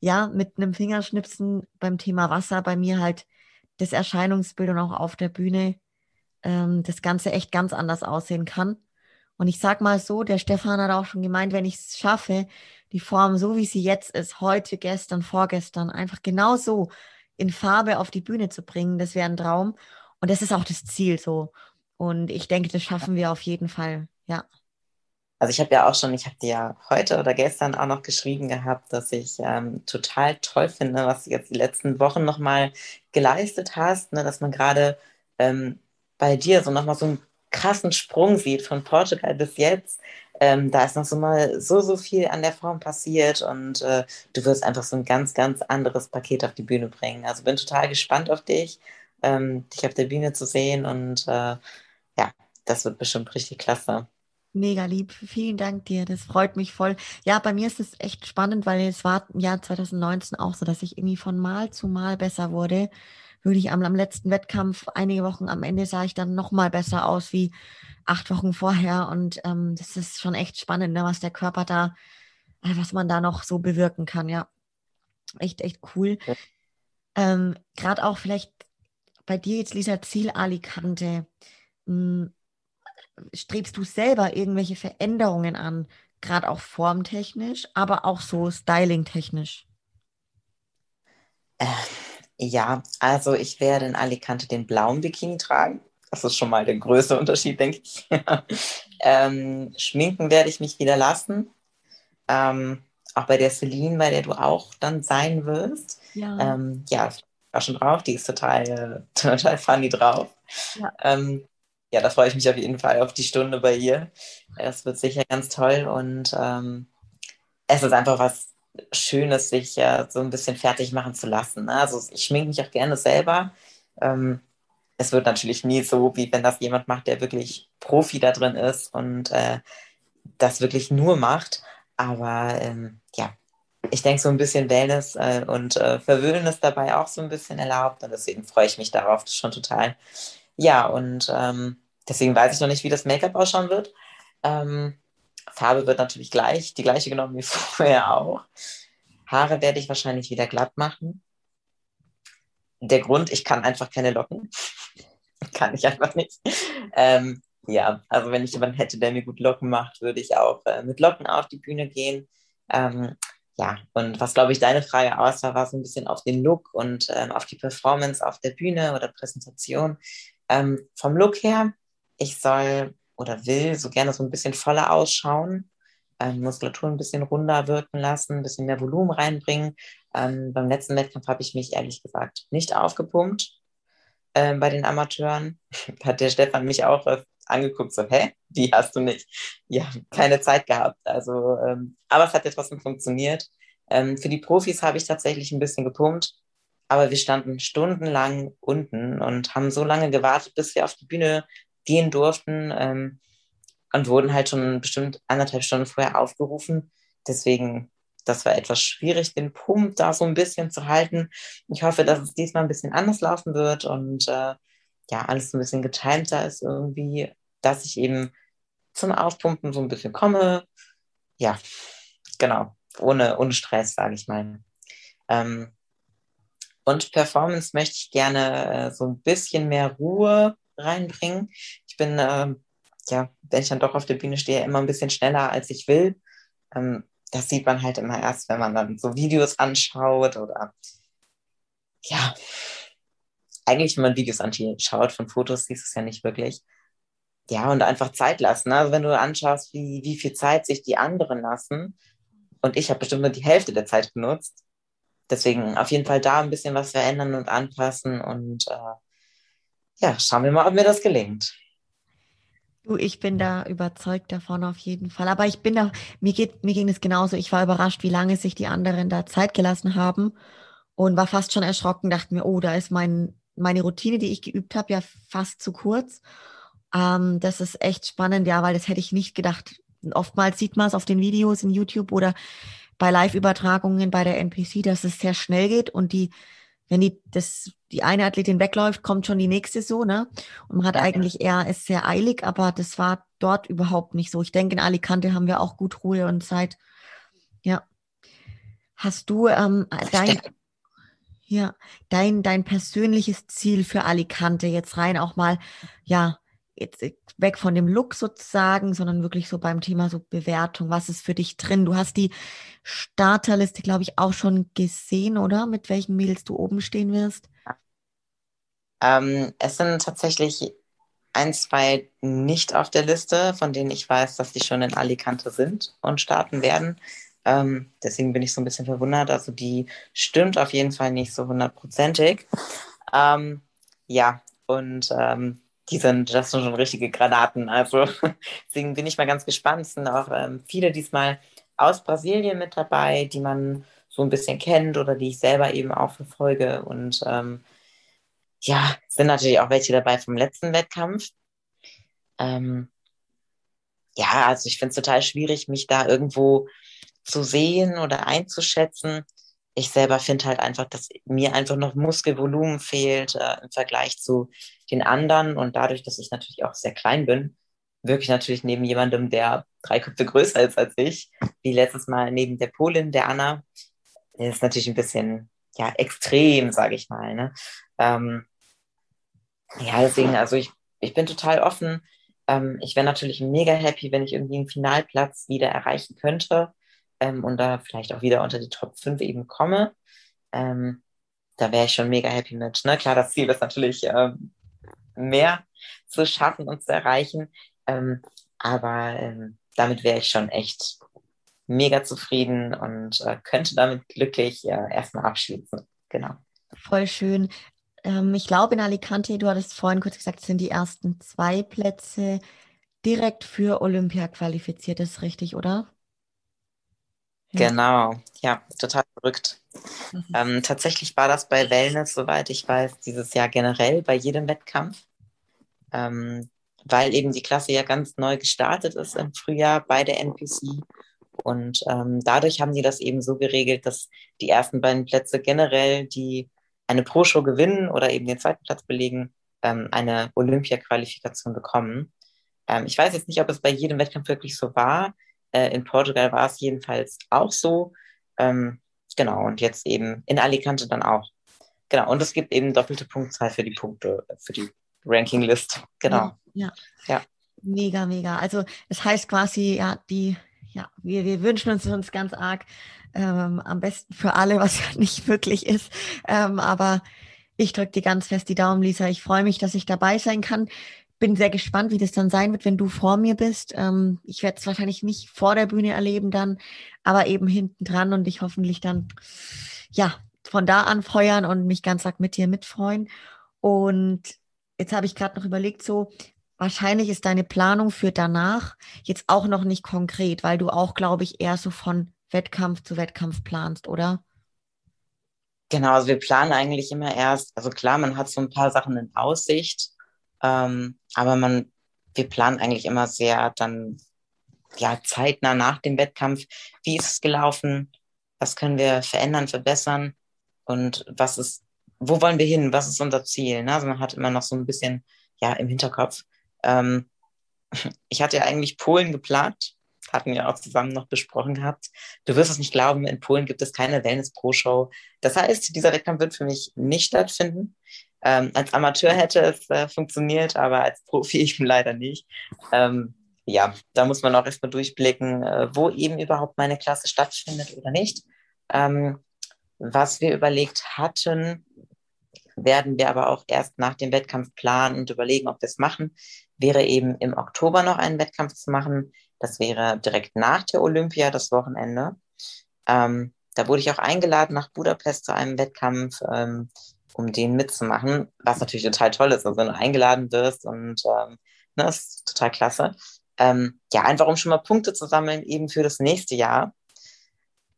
ja, mit einem Fingerschnipsen beim Thema Wasser bei mir halt das Erscheinungsbild und auch auf der Bühne ähm, das Ganze echt ganz anders aussehen kann. Und ich sag mal so, der Stefan hat auch schon gemeint, wenn ich es schaffe, die Form so wie sie jetzt ist, heute, gestern, vorgestern, einfach genau so in Farbe auf die Bühne zu bringen, das wäre ein Traum. Und das ist auch das Ziel so. Und ich denke, das schaffen wir auf jeden Fall, ja. Also ich habe ja auch schon, ich habe dir ja heute oder gestern auch noch geschrieben gehabt, dass ich ähm, total toll finde, was du jetzt die letzten Wochen nochmal geleistet hast, ne, dass man gerade ähm, bei dir so nochmal so ein krassen Sprung sieht von Portugal bis jetzt. Ähm, da ist noch so mal so, so viel an der Form passiert und äh, du wirst einfach so ein ganz, ganz anderes Paket auf die Bühne bringen. Also bin total gespannt auf dich, ähm, dich auf der Bühne zu sehen und äh, ja, das wird bestimmt richtig klasse. Mega lieb. Vielen Dank dir. Das freut mich voll. Ja, bei mir ist es echt spannend, weil es war im Jahr 2019 auch so, dass ich irgendwie von Mal zu Mal besser wurde wirklich am, am letzten Wettkampf, einige Wochen am Ende sah ich dann noch mal besser aus wie acht Wochen vorher. Und ähm, das ist schon echt spannend, ne, was der Körper da, äh, was man da noch so bewirken kann. Ja, echt, echt cool. Ja. Ähm, Gerade auch vielleicht bei dir jetzt, Lisa, Ziel Alicante. Hm, strebst du selber irgendwelche Veränderungen an? Gerade auch formtechnisch, aber auch so stylingtechnisch? Äh ja, also ich werde in Alicante den blauen Bikini tragen. Das ist schon mal der größte Unterschied, denke ich. ähm, schminken werde ich mich wieder lassen. Ähm, auch bei der Celine, bei der du auch dann sein wirst. Ja, ähm, ja schon drauf. Die ist total, total funny drauf. Ja. Ähm, ja, da freue ich mich auf jeden Fall auf die Stunde bei ihr. Es wird sicher ganz toll und ähm, es ist einfach was Schönes, sich ja so ein bisschen fertig machen zu lassen. Ne? Also ich schminke mich auch gerne selber. Ähm, es wird natürlich nie so, wie wenn das jemand macht, der wirklich Profi da drin ist und äh, das wirklich nur macht. Aber ähm, ja, ich denke, so ein bisschen Wellness äh, und äh, Verwöhnen ist dabei auch so ein bisschen erlaubt und deswegen freue ich mich darauf schon total. Ja, und ähm, deswegen weiß ich noch nicht, wie das Make-up ausschauen wird. Ähm, Farbe wird natürlich gleich, die gleiche genommen wie vorher auch. Haare werde ich wahrscheinlich wieder glatt machen. Der Grund, ich kann einfach keine Locken. kann ich einfach nicht. Ähm, ja, also wenn ich jemanden hätte, der mir gut Locken macht, würde ich auch äh, mit Locken auf die Bühne gehen. Ähm, ja, und was, glaube ich, deine Frage aus war, war so ein bisschen auf den Look und ähm, auf die Performance auf der Bühne oder Präsentation. Ähm, vom Look her, ich soll oder will so gerne so ein bisschen voller ausschauen, ähm, Muskulatur ein bisschen runder wirken lassen, ein bisschen mehr Volumen reinbringen. Ähm, beim letzten Wettkampf habe ich mich ehrlich gesagt nicht aufgepumpt ähm, bei den Amateuren. Hat der Stefan mich auch angeguckt, so, hä, die hast du nicht. Ja, keine Zeit gehabt. Also, ähm, aber es hat ja trotzdem funktioniert. Ähm, für die Profis habe ich tatsächlich ein bisschen gepumpt, aber wir standen stundenlang unten und haben so lange gewartet, bis wir auf die Bühne gehen durften ähm, und wurden halt schon bestimmt anderthalb Stunden vorher aufgerufen. Deswegen, das war etwas schwierig, den Pump da so ein bisschen zu halten. Ich hoffe, dass es diesmal ein bisschen anders laufen wird und äh, ja, alles ein bisschen getimter ist irgendwie, dass ich eben zum Aufpumpen so ein bisschen komme. Ja, genau, ohne, ohne Stress, sage ich mal. Ähm, und Performance möchte ich gerne äh, so ein bisschen mehr Ruhe reinbringen. Ich bin, äh, ja, wenn ich dann doch auf der Bühne stehe, immer ein bisschen schneller, als ich will. Ähm, das sieht man halt immer erst, wenn man dann so Videos anschaut oder ja, eigentlich, wenn man Videos anschaut von Fotos, siehst du es ja nicht wirklich. Ja, und einfach Zeit lassen. Also wenn du anschaust, wie, wie viel Zeit sich die anderen lassen, und ich habe bestimmt nur die Hälfte der Zeit genutzt. Deswegen auf jeden Fall da ein bisschen was verändern und anpassen und äh, ja, schauen wir mal, ob mir das gelingt. Du, ich bin da überzeugt davon auf jeden Fall. Aber ich bin da, mir geht, mir ging es genauso. Ich war überrascht, wie lange sich die anderen da Zeit gelassen haben und war fast schon erschrocken, dachte mir, oh, da ist mein, meine Routine, die ich geübt habe, ja fast zu kurz. Ähm, das ist echt spannend, ja, weil das hätte ich nicht gedacht. Oftmals sieht man es auf den Videos in YouTube oder bei Live-Übertragungen bei der NPC, dass es sehr schnell geht und die wenn die, das, die eine Athletin wegläuft, kommt schon die nächste so, ne? Und man hat ja, eigentlich eher, ist sehr eilig, aber das war dort überhaupt nicht so. Ich denke, in Alicante haben wir auch gut Ruhe und Zeit. Ja. Hast du ähm, dein, ja, dein, dein persönliches Ziel für Alicante jetzt rein auch mal, ja, jetzt weg von dem Look sozusagen, sondern wirklich so beim Thema so Bewertung. Was ist für dich drin? Du hast die Starterliste, glaube ich, auch schon gesehen, oder? Mit welchen Mädels du oben stehen wirst? Ähm, es sind tatsächlich ein, zwei nicht auf der Liste, von denen ich weiß, dass die schon in Alicante sind und starten werden. Ähm, deswegen bin ich so ein bisschen verwundert. Also die stimmt auf jeden Fall nicht so hundertprozentig. Ähm, ja, und ähm, die sind, das sind schon richtige Granaten. Also deswegen bin ich mal ganz gespannt. Es sind auch ähm, viele diesmal aus Brasilien mit dabei, die man so ein bisschen kennt oder die ich selber eben auch verfolge. Und ähm, ja, sind natürlich auch welche dabei vom letzten Wettkampf. Ähm, ja, also ich finde es total schwierig, mich da irgendwo zu sehen oder einzuschätzen ich selber finde halt einfach, dass mir einfach noch Muskelvolumen fehlt äh, im Vergleich zu den anderen. Und dadurch, dass ich natürlich auch sehr klein bin, wirklich natürlich neben jemandem, der drei Köpfe größer ist als ich, wie letztes Mal neben der Polin, der Anna, ist natürlich ein bisschen ja, extrem, sage ich mal. Ne? Ähm, ja, deswegen, also ich, ich bin total offen. Ähm, ich wäre natürlich mega happy, wenn ich irgendwie einen Finalplatz wieder erreichen könnte ähm, und da vielleicht auch wieder unter die Top 5 eben komme, ähm, da wäre ich schon mega happy mit. Ne? Klar, das Ziel ist natürlich ähm, mehr zu schaffen und zu erreichen, ähm, aber ähm, damit wäre ich schon echt mega zufrieden und äh, könnte damit glücklich äh, erstmal abschließen. Genau. Voll schön. Ähm, ich glaube, in Alicante, du hattest vorhin kurz gesagt, sind die ersten zwei Plätze direkt für Olympia qualifiziert. Das ist richtig, oder? Genau, ja, total verrückt. Mhm. Ähm, tatsächlich war das bei Wellness, soweit ich weiß, dieses Jahr generell bei jedem Wettkampf, ähm, weil eben die Klasse ja ganz neu gestartet ist im Frühjahr bei der NPC. Und ähm, dadurch haben sie das eben so geregelt, dass die ersten beiden Plätze generell, die eine Pro-Show gewinnen oder eben den zweiten Platz belegen, ähm, eine Olympia-Qualifikation bekommen. Ähm, ich weiß jetzt nicht, ob es bei jedem Wettkampf wirklich so war. Äh, in Portugal war es jedenfalls auch so. Ähm, genau, und jetzt eben in Alicante dann auch. Genau, und es gibt eben doppelte Punktzahl für die Punkte, für die Rankinglist. Genau. Ja, ja. ja. Mega, mega. Also es heißt quasi, ja, die, ja, wir, wir wünschen uns uns ganz arg ähm, am besten für alle, was ja nicht wirklich ist. Ähm, aber ich drücke dir ganz fest die Daumen, Lisa. Ich freue mich, dass ich dabei sein kann bin sehr gespannt, wie das dann sein wird, wenn du vor mir bist. Ähm, ich werde es wahrscheinlich nicht vor der Bühne erleben dann, aber eben hinten dran und dich hoffentlich dann, ja, von da an feuern und mich ganz arg mit dir mitfreuen. Und jetzt habe ich gerade noch überlegt, so, wahrscheinlich ist deine Planung für danach jetzt auch noch nicht konkret, weil du auch, glaube ich, eher so von Wettkampf zu Wettkampf planst, oder? Genau, also wir planen eigentlich immer erst, also klar, man hat so ein paar Sachen in Aussicht, ähm, aber man, wir planen eigentlich immer sehr dann ja zeitnah nach dem Wettkampf, wie ist es gelaufen, was können wir verändern, verbessern und was ist, wo wollen wir hin, was ist unser Ziel. Ne? Also man hat immer noch so ein bisschen ja im Hinterkopf. Ähm, ich hatte ja eigentlich Polen geplant, hatten wir auch zusammen noch besprochen gehabt. Du wirst es nicht glauben, in Polen gibt es keine Wellness Pro Show. Das heißt, dieser Wettkampf wird für mich nicht stattfinden. Ähm, als Amateur hätte es äh, funktioniert, aber als Profi eben leider nicht. Ähm, ja, da muss man auch erstmal durchblicken, äh, wo eben überhaupt meine Klasse stattfindet oder nicht. Ähm, was wir überlegt hatten, werden wir aber auch erst nach dem Wettkampf planen und überlegen, ob wir es machen, wäre eben im Oktober noch einen Wettkampf zu machen. Das wäre direkt nach der Olympia, das Wochenende. Ähm, da wurde ich auch eingeladen nach Budapest zu einem Wettkampf. Ähm, um den mitzumachen, was natürlich total toll ist, also wenn du eingeladen wirst und ähm, ne, ist total klasse. Ähm, ja, einfach um schon mal Punkte zu sammeln, eben für das nächste Jahr.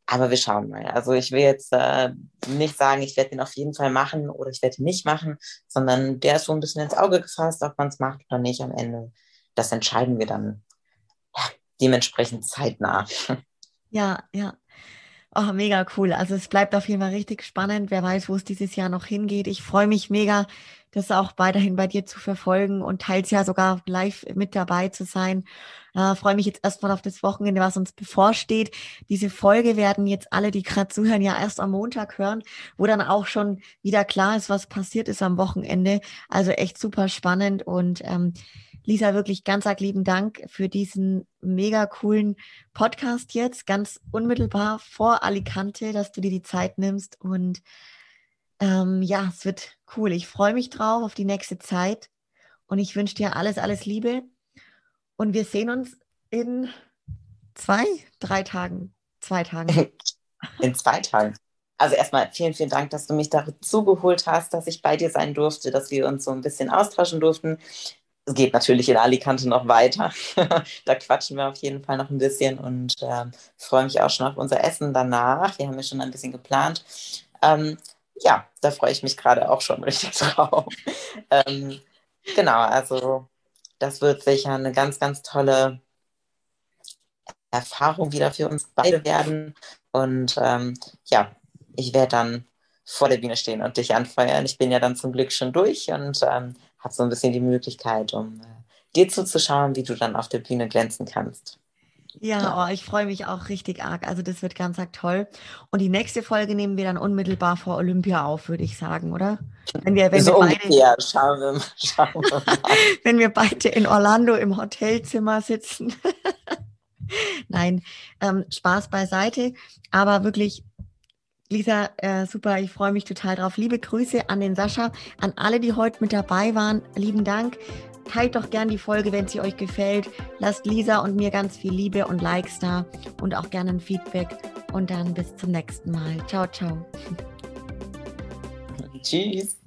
Aber wir schauen mal. Also ich will jetzt äh, nicht sagen, ich werde den auf jeden Fall machen oder ich werde ihn nicht machen, sondern der ist so ein bisschen ins Auge gefasst, ob man es macht oder nicht am Ende. Das entscheiden wir dann ja, dementsprechend zeitnah. Ja, ja. Oh, mega cool. Also es bleibt auf jeden Fall richtig spannend. Wer weiß, wo es dieses Jahr noch hingeht. Ich freue mich mega, das auch weiterhin bei dir zu verfolgen und teils ja sogar live mit dabei zu sein. Äh, freue mich jetzt erstmal auf das Wochenende, was uns bevorsteht. Diese Folge werden jetzt alle, die gerade zuhören, ja erst am Montag hören, wo dann auch schon wieder klar ist, was passiert ist am Wochenende. Also echt super spannend und ähm, Lisa, wirklich ganz arg lieben Dank für diesen mega coolen Podcast jetzt, ganz unmittelbar vor Alicante, dass du dir die Zeit nimmst. Und ähm, ja, es wird cool. Ich freue mich drauf auf die nächste Zeit und ich wünsche dir alles, alles Liebe. Und wir sehen uns in zwei, drei Tagen, zwei Tagen. In zwei Tagen. Also erstmal vielen, vielen Dank, dass du mich dazu geholt hast, dass ich bei dir sein durfte, dass wir uns so ein bisschen austauschen durften es geht natürlich in Alicante noch weiter. da quatschen wir auf jeden Fall noch ein bisschen und ähm, freue mich auch schon auf unser Essen danach. Wir haben ja schon ein bisschen geplant. Ähm, ja, da freue ich mich gerade auch schon richtig drauf. ähm, genau, also das wird sicher eine ganz, ganz tolle Erfahrung wieder für uns beide werden. Und ähm, ja, ich werde dann vor der Bühne stehen und dich anfeuern. Ich bin ja dann zum Glück schon durch und ähm, habe so ein bisschen die Möglichkeit, um äh, dir zuzuschauen, wie du dann auf der Bühne glänzen kannst. Ja, oh, ich freue mich auch richtig arg. Also das wird ganz arg toll. Und die nächste Folge nehmen wir dann unmittelbar vor Olympia auf, würde ich sagen, oder? Wenn wir, wenn so wir beide, ungefähr. Schauen wir, schauen wir mal. wenn wir beide in Orlando im Hotelzimmer sitzen. Nein, ähm, Spaß beiseite. Aber wirklich Lisa, äh, super, ich freue mich total drauf. Liebe Grüße an den Sascha, an alle, die heute mit dabei waren. Lieben Dank. Teilt doch gern die Folge, wenn sie euch gefällt. Lasst Lisa und mir ganz viel Liebe und Likes da und auch gerne ein Feedback. Und dann bis zum nächsten Mal. Ciao, ciao. Tschüss.